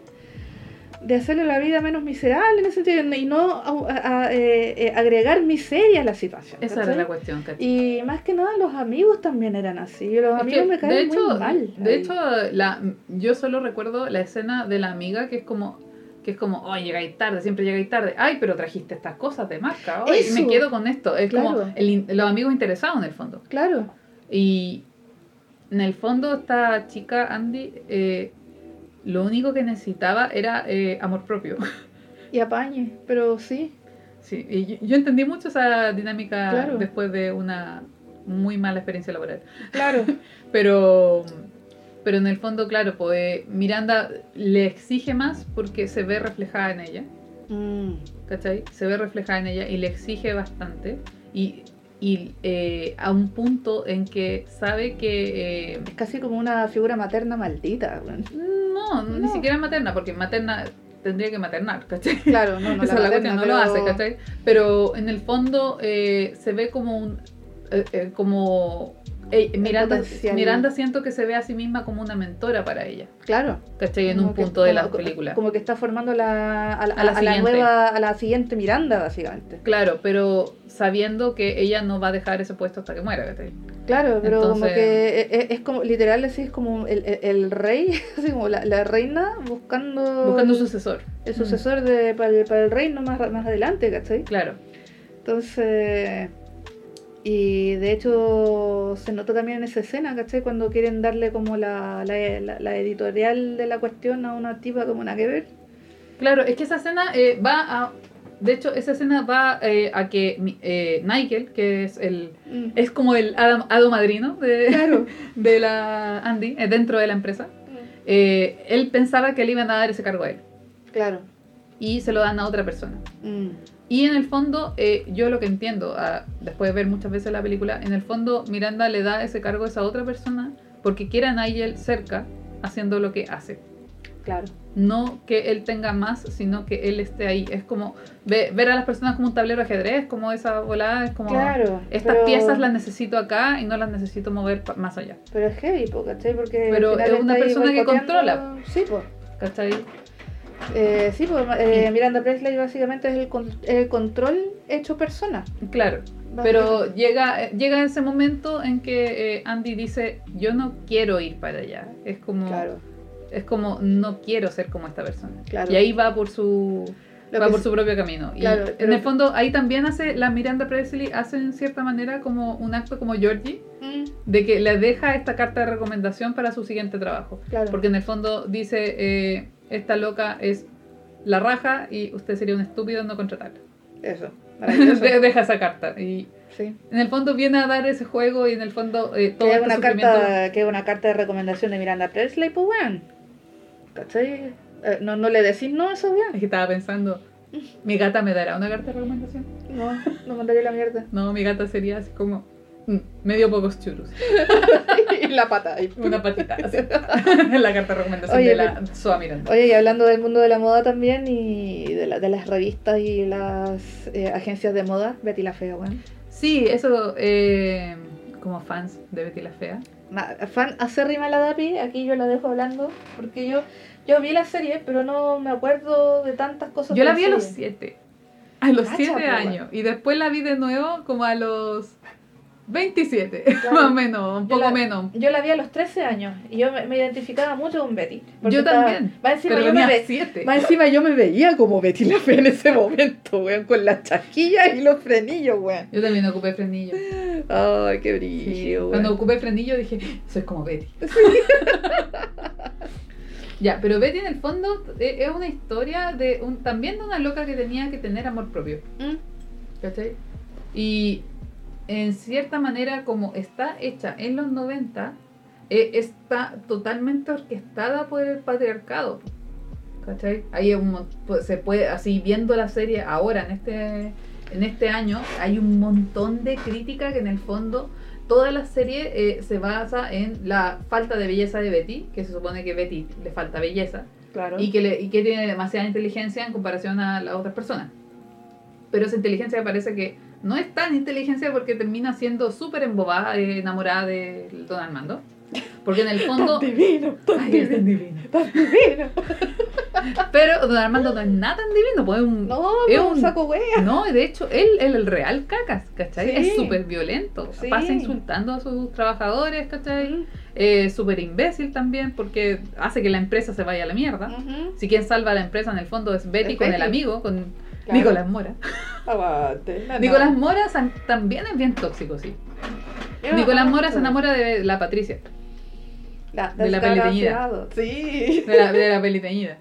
de hacerle la vida menos miserable en ese sentido y no a- a- a- eh, eh, agregar miseria a la situación. Esa era la cuestión, ¿cachai? Y más que nada, los amigos también eran así. Los Es amigos me caen de hecho, muy mal. De ahí. hecho, la, yo solo recuerdo la escena de la amiga que es como que es como, oye, llegáis tarde, siempre llegáis tarde. Ay, pero trajiste estas cosas de marca. Ay, Eso. me quedo con esto. Es como el los amigos interesados en el fondo. Claro, Y en el fondo esta chica, Andy, eh, lo único que necesitaba era eh, amor propio. y apañe, pero sí. Sí, y yo, yo entendí mucho esa dinámica Claro. después de una muy mala experiencia laboral. Claro, Pero, pero en el fondo, claro, pues Miranda le exige más porque se ve reflejada en ella, Mm, ¿cachai? Se ve reflejada en ella y le exige bastante. Y, y eh, a un punto en que sabe que... eh, es casi como una figura materna maldita. no, ni siquiera materna, porque materna tendría que maternar, ¿cachai? Claro, no, no. Esa es la materna, cuestión, no lo pero- hace, ¿cachai? Pero en el fondo eh, se ve como un... como... Miranda. Miranda siento que se ve a sí misma como una mentora para ella, Claro. ¿cachai? En Como un que- punto de la película. Como que está formando la, a, la, A la a la siguiente. nueva, a la siguiente Miranda, básicamente. Claro, pero sabiendo que ella no va a dejar ese puesto hasta que muera, ¿cachai? Claro, pero como que e- e- es, como, literal, así es como el, el- el rey, así como la, la reina buscando, Buscando el, sucesor. el sucesor de, para, el, para el reino más, más adelante, ¿cachai? Mm, Claro. Entonces, y de hecho se nota también en esa escena, ¿cachai? Cuando quieren darle como la, la, la- la editorial de la cuestión a una tipa como una que ver. Claro, es que esa escena eh, va a... De hecho, esa escena va eh, a que eh, Nigel, que es el... Mm. Es como el hado madrino de, Claro. de la Andy, eh, dentro de la empresa. eh, él pensaba que le iban a dar ese cargo a él. Claro. Y se lo dan a otra persona. Mm. Y en el fondo, eh, yo lo que entiendo, ah, después de ver muchas veces la película, en el fondo Miranda le da ese cargo a esa otra persona porque quiere a Nigel cerca haciendo lo que hace. Claro. No que él tenga más, sino que él esté ahí. Es como ve- ver a las personas como un tablero de ajedrez, como esa volada, es como Claro. estas pero- piezas las necesito acá y no las necesito mover más allá. Pero es heavy, ¿cachai? Porque. Pero es una persona que controla. Sí, pues. ¿Cachai? Eh, sí, pues eh, Miranda Presley básicamente es el, con- el control hecho persona. Claro. Pero llega, llega ese momento en que eh, Andy dice, yo no quiero ir para allá. Es como, Claro, es como, no quiero ser como esta persona. claro. Y ahí va por su, Lo va por su propio camino. Y Claro, en pero- el fondo, ahí también hace, la Miranda Presley hace en cierta manera como un acto como Georgie, Mm, de que le deja esta carta de recomendación para su siguiente trabajo. claro. Porque en el fondo dice, eh, esta loca es la raja y usted sería un estúpido en no contratarla. Eso. Deja esa carta. Y sí. en el fondo viene a dar ese juego y en el fondo eh, todo este una sufrimiento- carta, que es una carta de recomendación de Miranda Presley, pues weón. ¿Cachai? Eh, no, no le decís no a eso, weón. Es que estaba pensando, ¿mi gata me dará una carta de recomendación? No, no mandaría la mierda. No, mi gata sería así como medio pocos churros. y la pata ahí. Una patita, así. la carta de recomendación Oye, de la Soa Miranda. Oye, y hablando del mundo de la moda también y de, la- de las revistas y las eh, agencias de moda, Betty la Fea, weón. Sí, eso eh, como fans de Betty la Fea. Fan acérrima la Dapi, aquí yo la dejo hablando, porque yo, yo vi la serie, pero no me acuerdo de tantas cosas. Yo la vi a los siete. A los Cacha, siete años. Y después la vi de nuevo como a los 27. Claro. Más o menos, un Yo poco la- menos. Yo la vi a los 13 años y yo me, me identificaba mucho con Betty. Yo estaba- también. Más encima, Pero yo me tenía ve- siete. más encima yo me veía como Betty la Fea en ese momento, weón, con las chasquillas y los frenillos, weón. Yo también ocupé frenillo. Ay, qué Sí. brillo, weón. Cuando ocupé frenillo dije, soy como Betty. ya, pero Betty en el fondo eh, es una historia de un, también de una loca que tenía que tener amor propio. Mm, ¿Cachai? Y en cierta manera, como está hecha en los 90, eh, está totalmente orquestada por el patriarcado. ¿Cachai? Hay un, pues, se puede, así viendo la serie ahora, en este, en este año, hay un montón de crítica que en el fondo toda la serie eh, se basa en la falta de belleza de Betty, que se supone que Betty le falta belleza claro. y que, le, y que tiene demasiada inteligencia en comparación a las otras personas. Pero esa inteligencia parece que no es tan inteligencia porque termina siendo súper embobada, eh, enamorada de Don Armando. Porque en el fondo... Tan divino, tan Ay, es tan divino, divino. tan divino. Pero Don Armando no es nada tan divino, pues es un... No, es como un- saco wea. No, de hecho, él es el real cacas, ¿cachai? Sí. Es súper violento. Sí. Pasa insultando a sus trabajadores, ¿cachai? Mm, Es súper imbécil también porque hace que la empresa se vaya a la mierda. Si quien salva a la empresa en el fondo es Betty Es con el amigo, con claro. Nicolás Mora. Aguante. no, no. Nicolás Mora también es bien tóxico, sí. Yo Nicolás Mora se enamora de la Patricia, La, de la peli teñida. desgraciado. Sí. de la, de la peli teñida.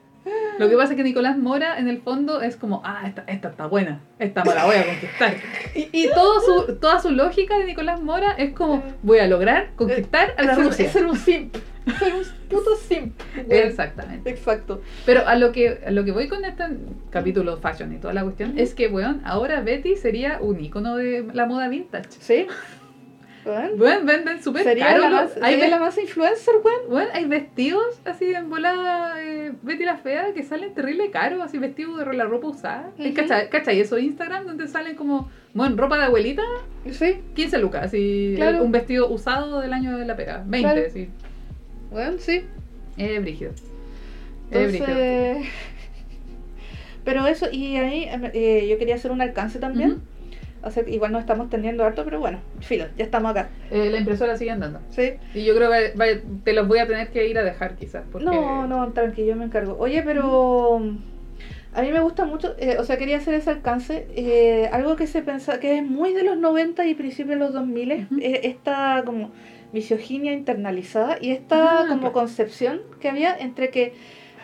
Lo que pasa es que Nicolás Mora en el fondo es como, ah, esta, esta está buena, esta me la voy a conquistar. Y, y todo su, toda su lógica de Nicolás Mora es como, voy a lograr conquistar a la Es ser- Rusia. Es ser un simp. Ser un puto simp. Exactamente. Exacto. Pero a lo que a lo que voy con este capítulo fashion y toda la cuestión es que, weón, ahora Betty sería un icono de la moda vintage. Sí. Bueno, venden súper caro. la más, hay, la más influencer, weón. weón, hay vestidos así en volada eh, Betty la Fea que salen terrible caros, así vestidos de la ropa usada. Ujú. ¿Cachai? ¿Cachai? Eso Instagram donde salen como, bueno, ropa de abuelita, Sí. 15 lucas, así, Claro. un vestido usado del año de la pega, 20, Claro. sí. Bueno, sí. Es brígido. Es brígido. Entonces. Pero eso, y ahí eh, yo quería hacer un alcance también. Ujú. Hacer, igual no estamos tendiendo harto, pero bueno, filo, ya estamos acá. Eh, la impresora sigue andando. ¿Sí? Y yo creo que va- te los voy a tener que ir a dejar quizás. Porque... No, no, tranqui, yo me encargo. Oye, pero a mí me gusta mucho, eh, o sea, quería hacer ese alcance. eh, algo que se pensa, que es muy de los 90 y principios de los 2000, es Ujú. eh, esta como misoginia internalizada y esta Ah, como concepción que había entre que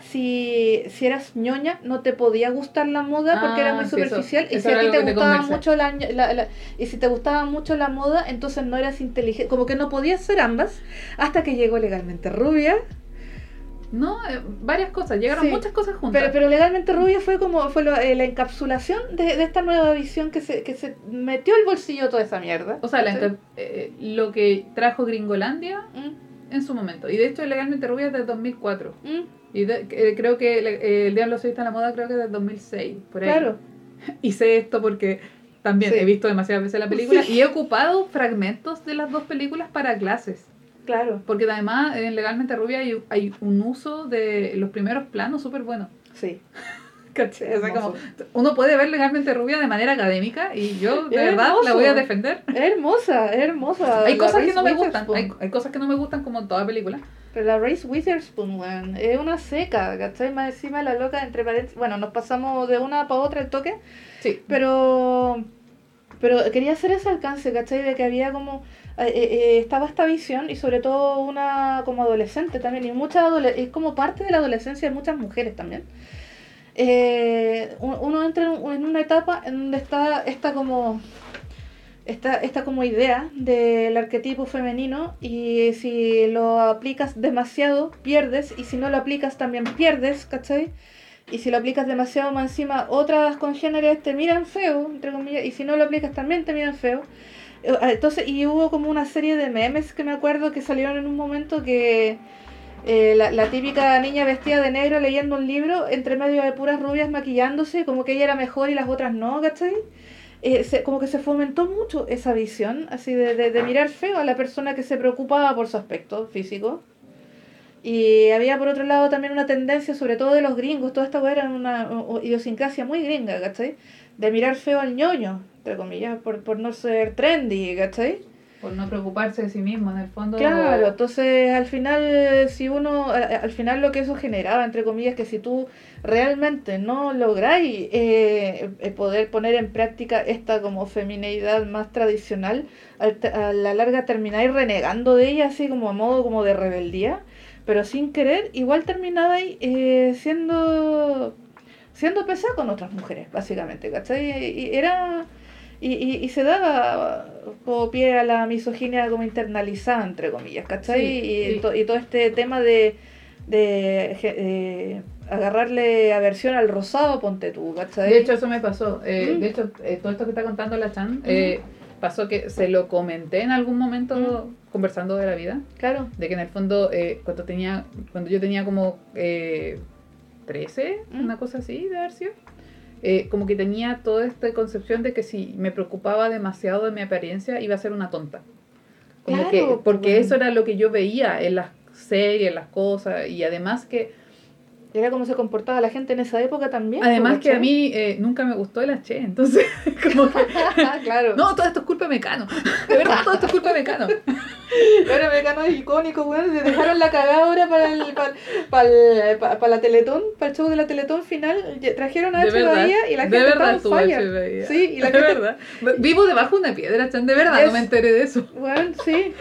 si, si eras ñoña no te podía gustar la moda porque era Ah, muy sí, eso- superficial y si a ti te gustaba mucho la- la- y si te gustaba mucho la moda entonces no eras inteligente como que no podías ser ambas hasta que llegó legalmente rubia No, eh, varias cosas. Llegaron Sí. muchas cosas juntas. Pero, pero legalmente rubia fue como fue lo- eh, la encapsulación de, de esta nueva visión que se, que se metió al bolsillo toda esa mierda. O sea, la eh, lo que trajo Gringolandia Mm, en su momento. Y de hecho, legalmente rubia es de 2004. mm. Y de- creo que el, el Diablo se viste a la moda creo que es del 2006, por ahí. Claro. Sé esto porque también Sí. he visto demasiadas veces la película y he ocupado fragmentos de las dos películas para clases. Claro. Porque además en Legalmente Rubia hay, hay un uso de los primeros planos súper bueno. Sí. ¿Cachai? O sea, como, uno puede ver Legalmente Rubia de manera académica y yo de Es verdad la hermoso. voy a defender. Es hermosa, es hermosa. Hay La cosas que Reese no me gustan, hay, hay cosas que no me gustan como en toda película. Pero la Race Witherspoon, weón, es una seca, ¿cachai? Más encima la loca, entre paréntesis. Bueno, nos pasamos de una para otra el toque, Sí. pero. Pero quería hacer ese alcance, ¿cachai? De que había como. Eh, eh, eh, estaba esta visión y sobre todo una como adolescente también. Y mucha adole- es como parte de la adolescencia de muchas mujeres también. Eh, un- uno entra en una etapa en donde está esta como esta, esta como idea del arquetipo femenino y si lo aplicas demasiado pierdes y si no lo aplicas también pierdes, ¿cachai? Y si lo aplicas demasiado más encima otras congéneres te miran feo, entre comillas, y si no lo aplicas también te miran feo. Eh, Entonces, y hubo como una serie de memes que me acuerdo que salieron en un momento que eh, la, típica niña vestida de negro leyendo un libro entre medio de puras rubias maquillándose, como que ella era mejor y las otras no, ¿cachai? Eh, como que se fomentó mucho esa visión, así de, de, de mirar feo a la persona que se preocupaba por su aspecto físico. Y había por otro lado también una tendencia, sobre todo de los gringos, toda esta era una idiosincrasia muy gringa, ¿cachai? De mirar feo al ñoño, entre comillas, por, por no ser trendy, ¿cachai? Por no preocuparse de sí mismo, en el fondo. Claro, entonces al final, si uno, al final lo que eso generaba, entre comillas, que si tú realmente no lográis eh, eh, poder poner en práctica esta como femineidad más tradicional, a la larga termináis renegando de ella, así como a modo como de rebeldía, pero sin querer, igual terminabais eh, siendo siendo pesada con otras mujeres, básicamente, ¿cachai? Y era... Y, y, y se daba como pie a la misoginia como internalizada, entre comillas, ¿cachai? Sí, y, sí. to- y todo este tema de, de, de agarrarle aversión al rosado, ponte tú, ¿cachai? De hecho, eso me pasó. Eh, Mm. De hecho, eh, todo esto que está contando la Chan, eh, pasó que se lo comenté en algún momento conversando de la vida. claro. De que en el fondo, eh, cuando tenía cuando yo tenía como 13, Mm. una cosa así de haber sido, eh, como que tenía toda esta concepción de que si me preocupaba demasiado de mi apariencia, iba a ser una tonta. Como Claro, que, pues, porque bueno. eso era lo que yo veía en las series, en las cosas, y además que Y era como se comportaba la gente en esa época también. Además que a mí eh, nunca me gustó el H, entonces como que... claro. No, todo esto es culpa de Mecano. De verdad, todo esto es culpa de Mecano. Ahora Mecano es icónico, weón. Se dejaron la cagada ahora para el, para, para, el- para, para la Teletón, para el show de la Teletón final. Trajeron a De H. verdad. Bahía y la de gente verdad estaba fire. Bahía. Sí, y la de gente- verdad. Vivo debajo de una piedra, Chan, de verdad, no me enteré de eso. Bueno, sí.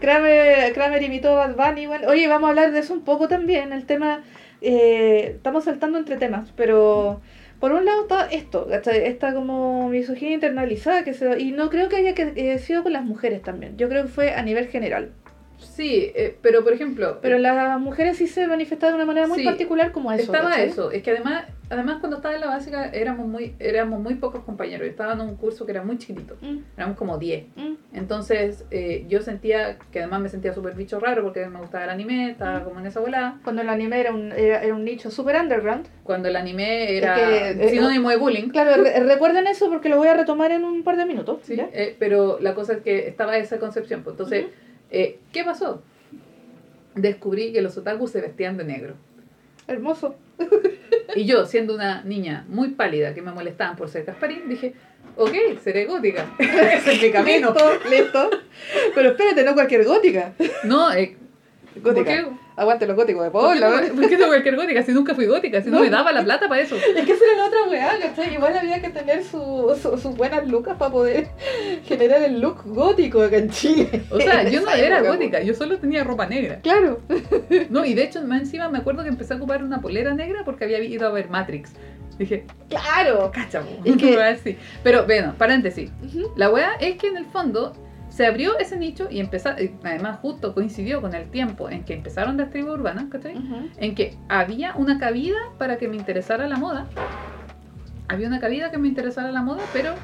Kramer, Kramer imitó a Bad Bunny. bueno. Oye, vamos a hablar de eso un poco también. El tema. Eh, estamos saltando entre temas, pero. Por un lado está esto, esta como misoginia internalizada que se y no creo que haya que, sido con las mujeres también, yo creo que fue a nivel general. Sí, eh, pero por ejemplo, Pero las mujeres sí se manifestaban de una manera muy Sí, particular como eso. estaba ¿cachai? eso. Es que además, además cuando estaba en la básica éramos muy, éramos muy pocos compañeros. Yo estaba en un curso que era muy chiquitito. Mm, Éramos como 10. mm, Entonces eh, yo sentía que además me sentía súper bicho raro porque me gustaba el anime, estaba como en esa volada. Cuando el anime era un, era, era un nicho super underground. Cuando el anime era que, eh, sinónimo de bullying. Claro, re- recuerden eso porque lo voy a retomar en un par de minutos. Sí, eh, pero la cosa es que estaba esa concepción. pues, entonces, Ujú. Eh, ¿qué pasó? Descubrí que los otakus se vestían de negro. Hermoso. Y yo, siendo una niña muy pálida que me molestaban por ser Gasparín, dije, ok, seré gótica. Ese es mi camino. Listo, listo. Pero espérate, no cualquier gótica. No, eh, ¿por Gótica. Aguante los góticos de ¿Por qué, Paola. no, por qué no cualquier gótica? Si nunca fui gótica, si no, No. me daba la plata para eso. Es que esa era la otra weá, ¿cachai? Igual había que tener su- su- sus buenas lucas para poder generar el look gótico acá en Chile. O sea, yo no era época, gótica, yo solo tenía ropa negra. Claro. No, y de hecho, más encima me acuerdo que empecé a ocupar una polera negra porque había ido a ver Matrix. Dije, Claro. cacha, Es que-. Pero bueno, paréntesis. Ujú. La wea es que en el fondo se abrió ese nicho y empezó, además justo coincidió con el tiempo en que empezaron las tribus urbanas. En que había una cabida para que me interesara la moda. Había una cabida que me interesara la moda, pero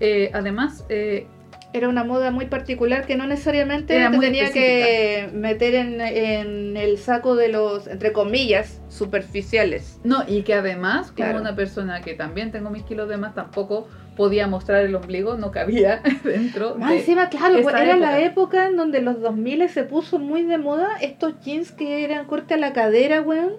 eh, además eh, Era una moda muy particular que no necesariamente te tenía que meter en, en el saco de los, entre comillas, superficiales. No, y que además, como Claro. una persona que también tengo mis kilos de más, tampoco podía mostrar el ombligo, no cabía dentro Más de... encima, claro, pues, era la época. en donde los 2000 se puso muy de moda estos jeans que eran corte a la cadera, weón.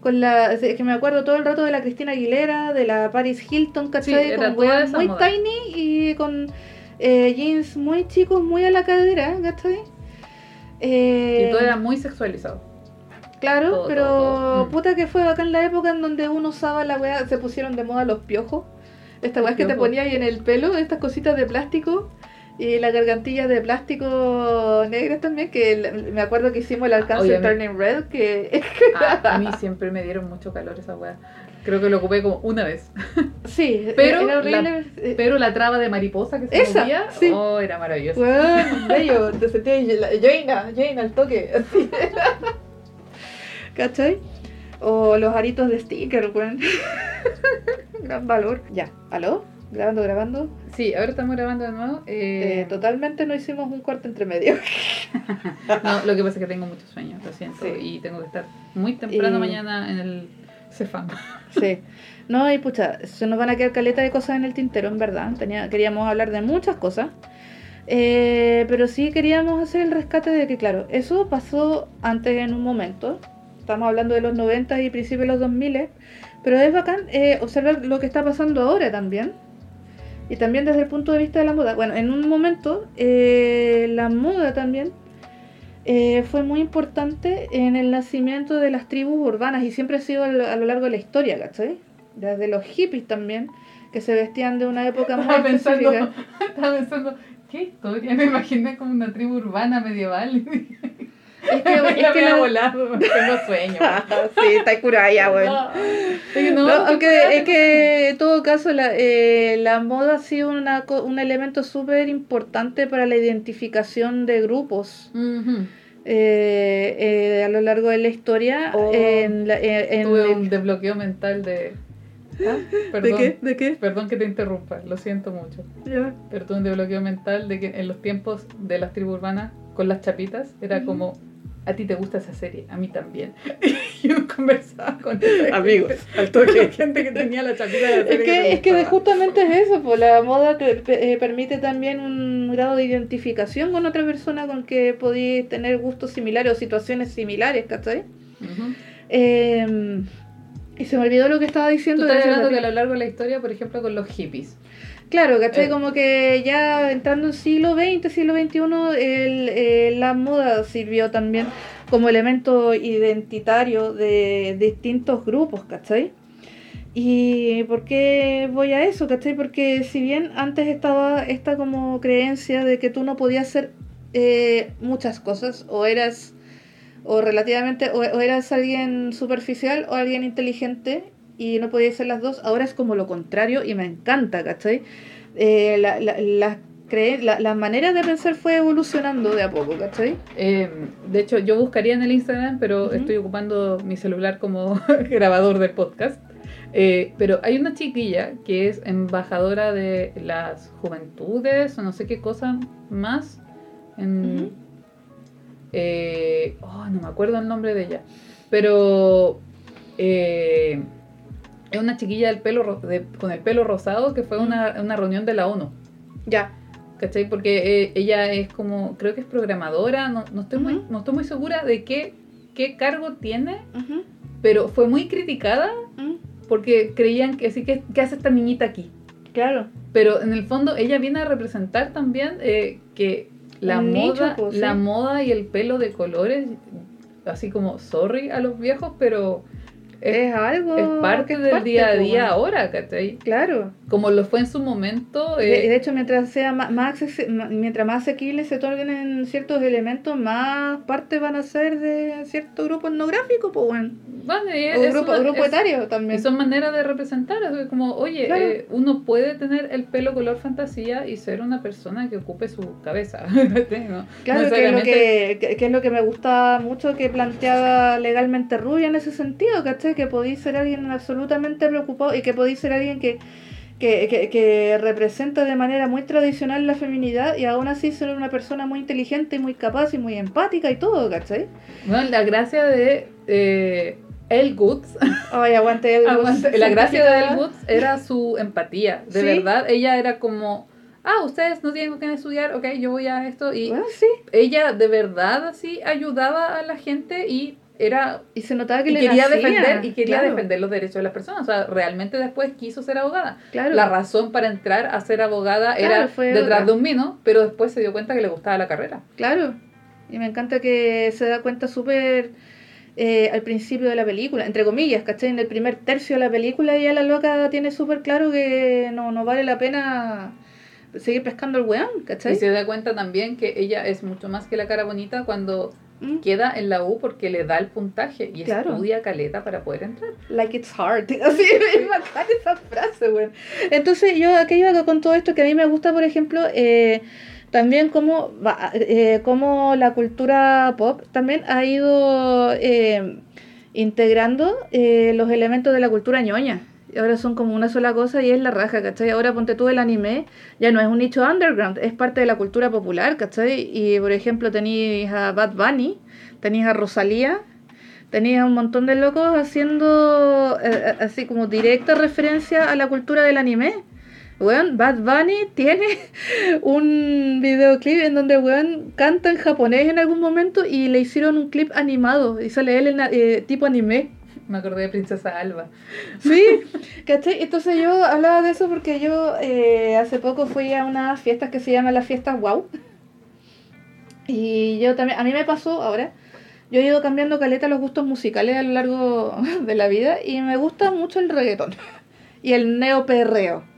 Con la, es que me acuerdo todo el rato de la Cristina Aguilera, de la Paris Hilton, ¿cachai? Sí, con weón muy moda. tiny y con eh, jeans muy chicos, muy a la cadera, ¿cachai? Eh, Y todo era muy sexualizado. Claro, todo, pero todo, todo. Mm. puta que fue acá en la época en donde uno usaba la weá, se pusieron de moda los piojos. Esta weá que te ponía ahí en el pelo, estas cositas de plástico. Y las gargantillas de plástico negras también, que el- me acuerdo que hicimos el alcance Turning Red, que Ah, a mí siempre me dieron mucho calor esa weá. Creo que lo ocupé como una vez. sí, Pero era la- Pero la traba de mariposa que se Esa, movía, sí. oh, era maravilloso. Weón, bello, te sentías la- Jaina, Jaina al toque, así. ¿Cachai? O los aritos de sticker, weón. Gran valor. Ya, ¿aló? Grabando, grabando. Sí, ahora estamos grabando de nuevo. Eh, Eh, totalmente no hicimos un corte entre medio. no, lo que pasa es que tengo mucho sueño, lo siento. Sí. Y tengo que estar muy temprano Y- mañana en el Cefam. Sí. No, y pucha, se nos van a quedar caleta de cosas en el tintero, en verdad. Tenía, queríamos hablar de muchas cosas. Eh, pero sí queríamos hacer el rescate de que, claro, eso pasó antes en un momento. Estamos hablando de los 90 y principios de los 2000. Pero es bacán eh, observar lo que está pasando ahora también. Y también desde el punto de vista de la moda. Bueno, en un momento eh, la moda también eh, fue muy importante en el nacimiento de las tribus urbanas y siempre ha sido a lo, a lo largo de la historia, ¿cachai? Desde los hippies también, que se vestían de una época muy Estaba pensando, específica. estaba pensando, ¿qué historia? Me imaginé como una tribu urbana medieval. Es que, la es que la- volado, tengo sueño. sí, está curada ya, weón. No, no, aunque es que en todo caso la, eh, la moda ha sido una, un elemento súper importante para la identificación de grupos eh, eh, a lo largo de la historia. Oh, en la- en Tuve un desbloqueo mental de... Ah, ¿De qué? ¿De qué? perdón que te interrumpa, lo siento mucho. Pero tuve un desbloqueo mental de que en los tiempos de las tribus urbanas, con las chapitas, era como, a ti te gusta esa serie, a mí también. Y yo conversaba con Amigos, gente, al toque. gente que tenía la chapita de la serie Es que, es que justamente es eso, pues la moda te eh, permite también un grado de identificación con otra persona con que podéis tener gustos similares o situaciones similares, ¿cachai? Eh, y se me olvidó lo que estaba Tú diciendo. estás hablando que a lo largo de la historia, por ejemplo, con los hippies. Claro, ¿cachai? Eh. Como que ya entrando en siglo XX, siglo XXI, el, eh, la moda sirvió también como elemento identitario de distintos grupos, ¿cachai? ¿Y por qué voy a eso, cachai? Porque si bien antes estaba esta como creencia de que tú no podías hacer eh, muchas cosas, o eras, o relativamente, o, o eras alguien superficial o alguien inteligente, y no podías ser las dos, ahora es como lo contrario y me encanta, ¿cachai? Eh, la, la, la, la, la manera de pensar fue evolucionando de a poco, ¿cachai? Eh, de hecho, yo buscaría en el Instagram, pero estoy ocupando mi celular como grabador del podcast. Eh, pero hay una chiquilla que es embajadora de las juventudes o no sé qué cosa más. En, eh, oh, no me acuerdo el nombre de ella. Pero eh, es una chiquilla del pelo de- con el pelo rosado que fue a una, una reunión de la ONU. Ya. ¿Cachai? Porque eh, ella es como, creo que es programadora, no, no estoy, muy, no estoy muy segura de qué, qué cargo tiene, pero fue muy criticada porque creían que sí, que, ¿qué hace esta niñita aquí? Claro. Pero en el fondo ella viene a representar también eh, que la Un nicho, moda, pues, sí. la moda y el pelo de colores, así como sorry a los viejos, pero es, Es algo. es parte del parte, día a día bueno. ahora, ¿cachai? Claro. Como lo fue en su momento. De, eh, de hecho, mientras sea más, más mientras más asequibles se otorguen ciertos elementos, más parte van a ser de cierto grupo etnográfico, pues bueno. y O grupo, una- grupo es- etario también. son maneras de representar, es como, oye, Claro. eh, uno puede tener el pelo color fantasía y ser una persona que ocupe su cabeza. ¿no? Claro, que es, lo que, que- que es lo que me gustaba mucho que planteaba legalmente Rubia en ese sentido, ¿cachai? Que podéis ser alguien absolutamente preocupado y que podéis ser alguien que, que, que, que representa de manera muy tradicional la feminidad y aún así ser una persona muy inteligente y muy capaz y muy empática y todo, ¿cachai? Bueno, la gracia de eh, El Goods, Ay, aguante el aguante, la gracia de El Goods era su empatía. De Sí. verdad, ella era como, ah, ustedes no tienen quién estudiar, ok, yo voy a esto. Y Bueno, sí. ella de verdad así ayudaba a la gente y era Y se notaba que y le quería nacía, defender y quería claro, defender los derechos de las personas. O sea, realmente después quiso ser abogada. Claro. La razón para entrar a ser abogada Claro, era fue detrás otra. de un vino, pero después se dio cuenta que le gustaba la carrera. Claro. Y me encanta que se da cuenta súper eh, al principio de la película, entre comillas, ¿cachai? En el primer tercio de la película ya la loca tiene súper claro que no, no vale la pena seguir pescando el weón, ¿cachai? Y se da cuenta también que ella es mucho más que la cara bonita cuando Mm, queda en la U porque le da el puntaje y Claro. estudia caleta para poder entrar. Like it's hard. Así me bacán esa frase, weón. Entonces, yo aquí iba con todo esto que a mí me gusta, por ejemplo, eh, también como, va- eh, como la cultura pop también ha ido eh, integrando eh, los elementos de la cultura ñoña. Ahora son como una sola cosa y es la raja, ¿cachai? Ahora ponte tú el anime, ya no es un nicho underground, es parte de la cultura popular, ¿cachai? Y por ejemplo tenéis a Bad Bunny, tenéis a Rosalía, tenías un montón de locos haciendo eh, así como directa referencia a la cultura del anime. Weón, Bad Bunny tiene un videoclip en donde weón canta en japonés en algún momento y le hicieron un clip animado y sale él eh, tipo anime. Me acordé de Princesa Alba. Sí, ¿cachai? Entonces yo hablaba de eso porque yo eh, hace poco fui a unas fiestas que se llaman las fiestas Wow. Y yo también, a mí me pasó ahora, yo he ido cambiando caleta los gustos musicales a lo largo de la vida y me gusta mucho el reggaetón y el neoperreo.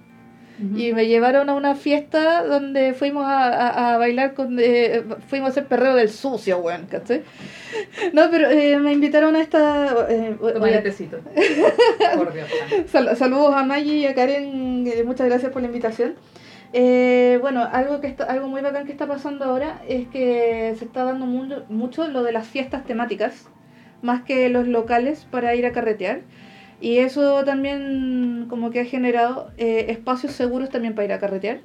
Y me llevaron a una fiesta donde fuimos a, a- a bailar con... eh, fuimos a hacer perreo del sucio, weón, ¿cachai? No, pero eh, me invitaron a esta... eh, tecito. Por Dios. santo. Sal- saludos a Maggie y a Karen, muchas gracias por la invitación. Eh, bueno, algo que está, algo muy bacán que está pasando ahora es que se está dando mucho, mucho lo de las fiestas temáticas, más que los locales para ir a carretear. Y eso también como que ha generado eh, espacios seguros también para ir a carretear.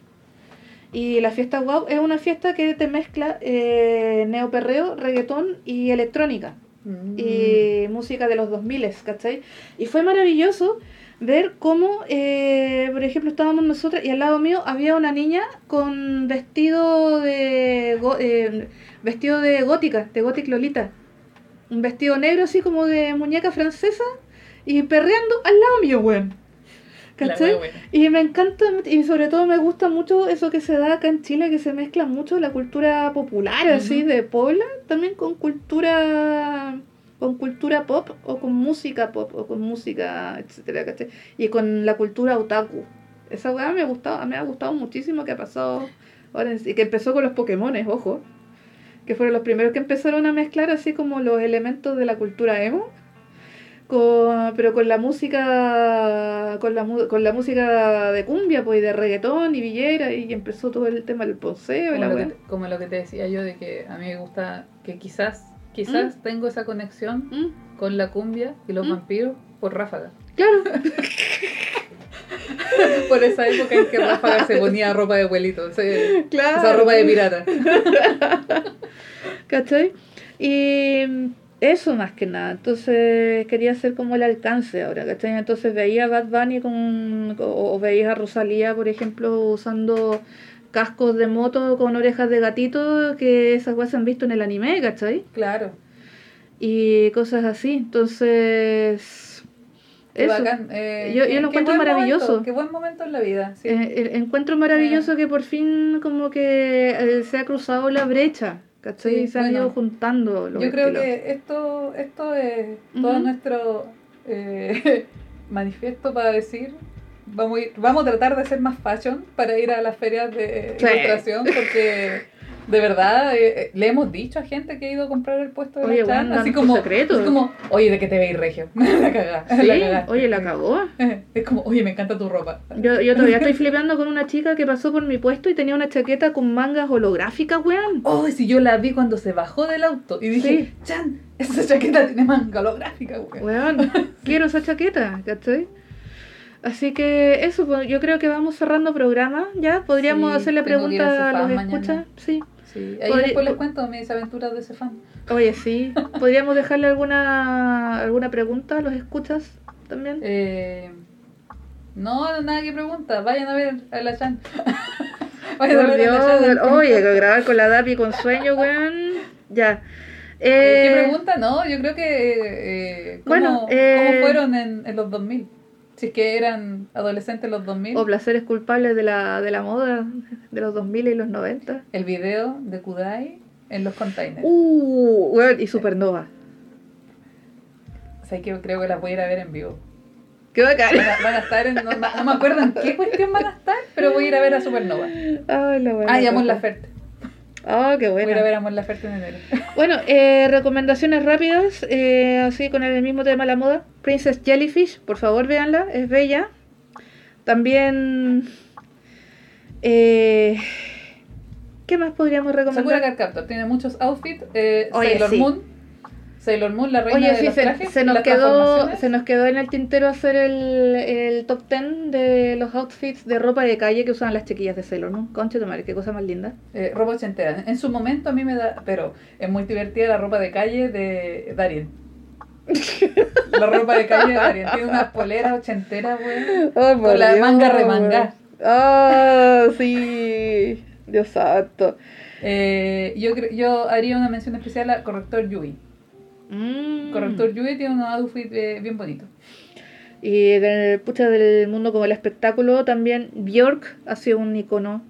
Y la fiesta WOW es una fiesta que te mezcla eh, neoperreo, reggaetón y electrónica Mm. y música de los 2000, ¿cachai? Y fue maravilloso ver cómo, eh, por ejemplo, estábamos nosotros y al lado mío había una niña con vestido de go- eh, vestido de gótica, de gothic lolita. Un vestido negro así como de muñeca francesa y perreando al lado mío, weón. ¿Cachai? buena. Y me encanta, y sobre todo me gusta mucho eso que se da acá en Chile, que se mezcla mucho la cultura popular, así, de Puebla, también con cultura con cultura pop o con música pop o con música, etcétera, ¿cachai? Y con la cultura otaku. Esa weá me ha gustado, me ha gustado muchísimo que ha pasado ahora sí, que empezó con los Pokémones, ojo, que fueron los primeros que empezaron a mezclar así como los elementos de la cultura emo con, pero con la música con la, con la música de cumbia pues y de reggaetón y villera y empezó todo el tema del poseo y la lo, que como lo que te decía yo de que a mí me gusta que quizás quizás tengo esa conexión Mm, con la cumbia y los Mm. vampiros por Ráfaga. Claro, Por esa época en que Ráfaga se ponía ropa de abuelito, claro. esa ropa de pirata. ¿Cachai? Y mm, eso más que nada. Entonces quería hacer como el alcance ahora, ¿cachai? Entonces veía a Bad Bunny con, o, o veía a Rosalía, por ejemplo, usando cascos de moto con orejas de gatito, que esas cosas se han visto en el anime, ¿cachai? Claro. Y cosas así. Entonces... Eso. eh, Yo- lo encuentro maravilloso. momento, qué buen momento en la vida. sí. Eh, el- encuentro maravilloso que por fin como que eh, se ha cruzado la brecha, ¿cachai? Sí, y se han bueno. ido juntando los Yo creo estilos. que esto, esto es todo nuestro eh, manifiesto para decir, vamos a, ir- vamos a tratar de ser más fashion para ir a las ferias de Sí. ilustración, porque de verdad eh, eh, le hemos dicho a gente que ha ido a comprar el puesto de Oye, la Chan, bueno, así como, secretos. así como, oye, ¿de qué te veis regio? la cagá, Sí, la oye, la cagó. Es como, oye, me encanta tu ropa. Yo, yo todavía estoy flipando con una chica que pasó por mi puesto y tenía una chaqueta con mangas holográficas, weón. Oh, si yo la vi cuando se bajó del auto y dije, Chan, esa chaqueta tiene manga holográfica, güey. Weón, quiero esa chaqueta, ¿cachai? Así que eso, pues, yo creo que vamos cerrando programa, ¿ya? Podríamos Sí, hacerle tengo que ir a los escuchas, sí. Sí, ahí Podría- después les cuento mis aventuras de ese fan. Oye, sí. Podríamos dejarle alguna alguna pregunta a los escuchas también. Eh, no, nada que pregunta. Vayan a ver a la Chan. Vayan a Por a la Dios, Chan. oye, grabar con la DAPI con sueño, weón. Ya. Eh, ¿Qué Eh, pregunta? No, yo creo que. eh, ¿cómo, Bueno, eh, ¿Cómo fueron en, en los 2000? Si es que eran adolescentes en los 2000. o placeres culpables de la, de la moda de los 2000 y los 90. El video de Kudai en los containers. Uh, y Supernova. O sea, que creo que las voy a ir a ver en vivo. Qué bacán. Van a, van a estar en. No, no me acuerdo en qué cuestión van a estar, pero voy a ir a ver a Supernova. Ay, la buena Ah, y a Mon Ah, qué Voy a ver a Laferte en enero. Bueno, eh, recomendaciones rápidas, eh, así con el mismo tema de la moda. Princess Jellyfish, por favor véanla, es bella. También... Eh, ¿Qué más podríamos Sakura recomendar? Card Captor tiene muchos outfits. Eh, Oye, Sailor sí. Moon. Sailor Moon, la reina Oye, de sí, los se, trajes. se nos quedó, se nos quedó en el tintero hacer el, el top 10 de los outfits de ropa de calle que usaban las chiquillas de Sailor Moon. Concha de madre, qué cosa más linda. Eh, ropa ochentera. En su momento a mí me da. Pero es muy divertida la ropa de calle de Darien. la ropa de calle de Darien. Tiene unas poleras ochenteras, güey. Oh, Con la Dios, manga remangada. Ah, sí. Dios santo. Eh, yo, yo haría una mención especial a Corrector Yui. Mm. Corrector Yui tiene unos outfits eh, bien bonitos. Y del, pucha, del mundo como el espectáculo también Bjork ha sido un icono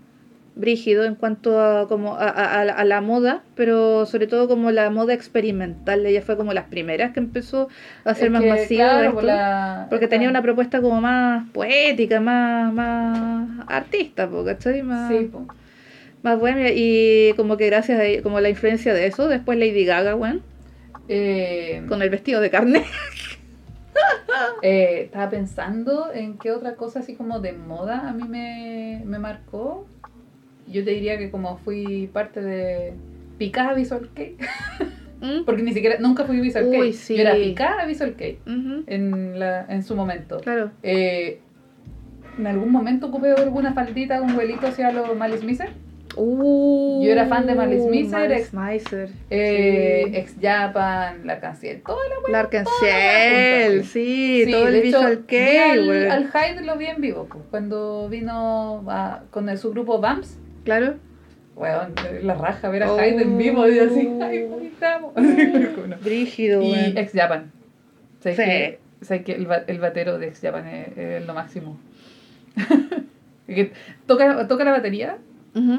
brígido en cuanto a como a, a- a la- moda, pero sobre todo como la moda experimental. Ella fue como las primeras que empezó a ser Es más que, masiva claro, esto, por la- porque tenía una propuesta como más poética, más, más artista, ¿cachai? Más, Sí, po. más buena y como que gracias a como la influencia de eso, después Lady Gaga, weón, Eh, con el vestido de carne. Eh, estaba pensando en qué otra cosa así como de moda a mí me, me marcó. Yo te diría que como fui parte de picada Visual Cake, ¿Mm? porque ni siquiera, nunca fui Visual Uy, Cake, sí. yo era picada Visual Cake Ujú, en, la, en su momento. Claro. Eh, en algún momento ocupé alguna faldita con vuelito hacia los Malice Miser. Uh, Yo era fan de Malice Miser, Malice ex- Miser, Eh, sí. Ex Japan, la canción, toda la Larkenciel, junta, sí, Sí, todo el visual vi que, al, al Hyde lo vi en vivo, pues, cuando vino a- con el- su grupo Bams. Claro. Weón, la raja ver a Oh. Hyde en vivo y así, ay, bonitamo. Brígido, y. Ex Japan. ¿Sabes Sí. que, que el, ba- el batero de Ex Japan es, es lo máximo? que toca, toca la batería,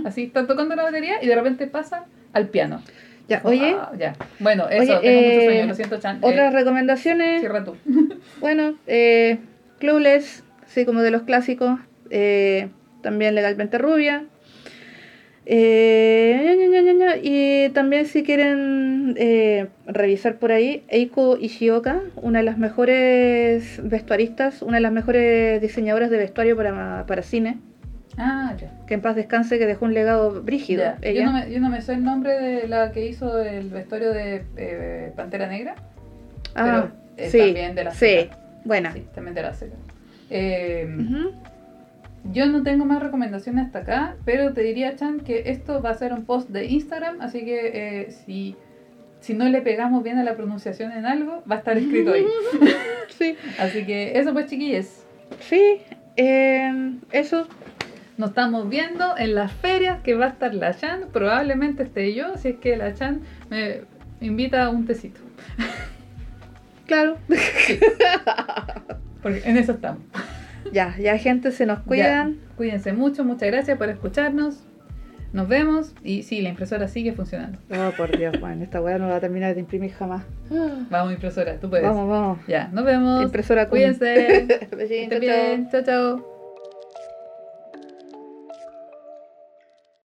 Así, está tocando la batería y de repente pasa al piano. Ya, oye, ah, ya. Bueno, eso, Oye, tengo eh, mucho sueño, lo siento, Chan. otras Eh, recomendaciones. cierra tú. Bueno, eh, Clueless, sí, como de los clásicos. eh, también Legalmente Rubia. Eh, y también si quieren revisar por ahí, Eiko Ishioka, una de las mejores vestuaristas, una de las mejores diseñadoras de vestuario para, para cine, Ah, ya. que en paz descanse, que dejó un legado brígido. Ella. Yo, no me, yo no me sé el nombre de la que hizo el vestuario de eh, Pantera Negra, ah, pero eh, sí, también de la sí, buena. Sí, también de la. Eh, Ujú. Yo no tengo más recomendaciones hasta acá, pero te diría, Chan, que esto va a ser un post de Instagram, así que eh, si, si no le pegamos bien a la pronunciación en algo, va a estar escrito ahí. Sí, Así que eso pues, chiquillos. sí, eh, eso. Nos estamos viendo en las ferias que va a estar la Chan. Probablemente esté yo, si es que la Chan me invita a un tecito. Claro. Porque en eso estamos. Ya, ya gente, se nos Ya, cuidan. cuídense mucho, muchas gracias por escucharnos. Nos vemos. Y sí, la impresora sigue funcionando. Oh, por Dios, Juan, esta weá no va a terminar de imprimir jamás. Vamos, impresora, tú puedes. Vamos, vamos. Ya, nos vemos. Impresora. Cuídense. Besitos, estén bien. Chao, chao.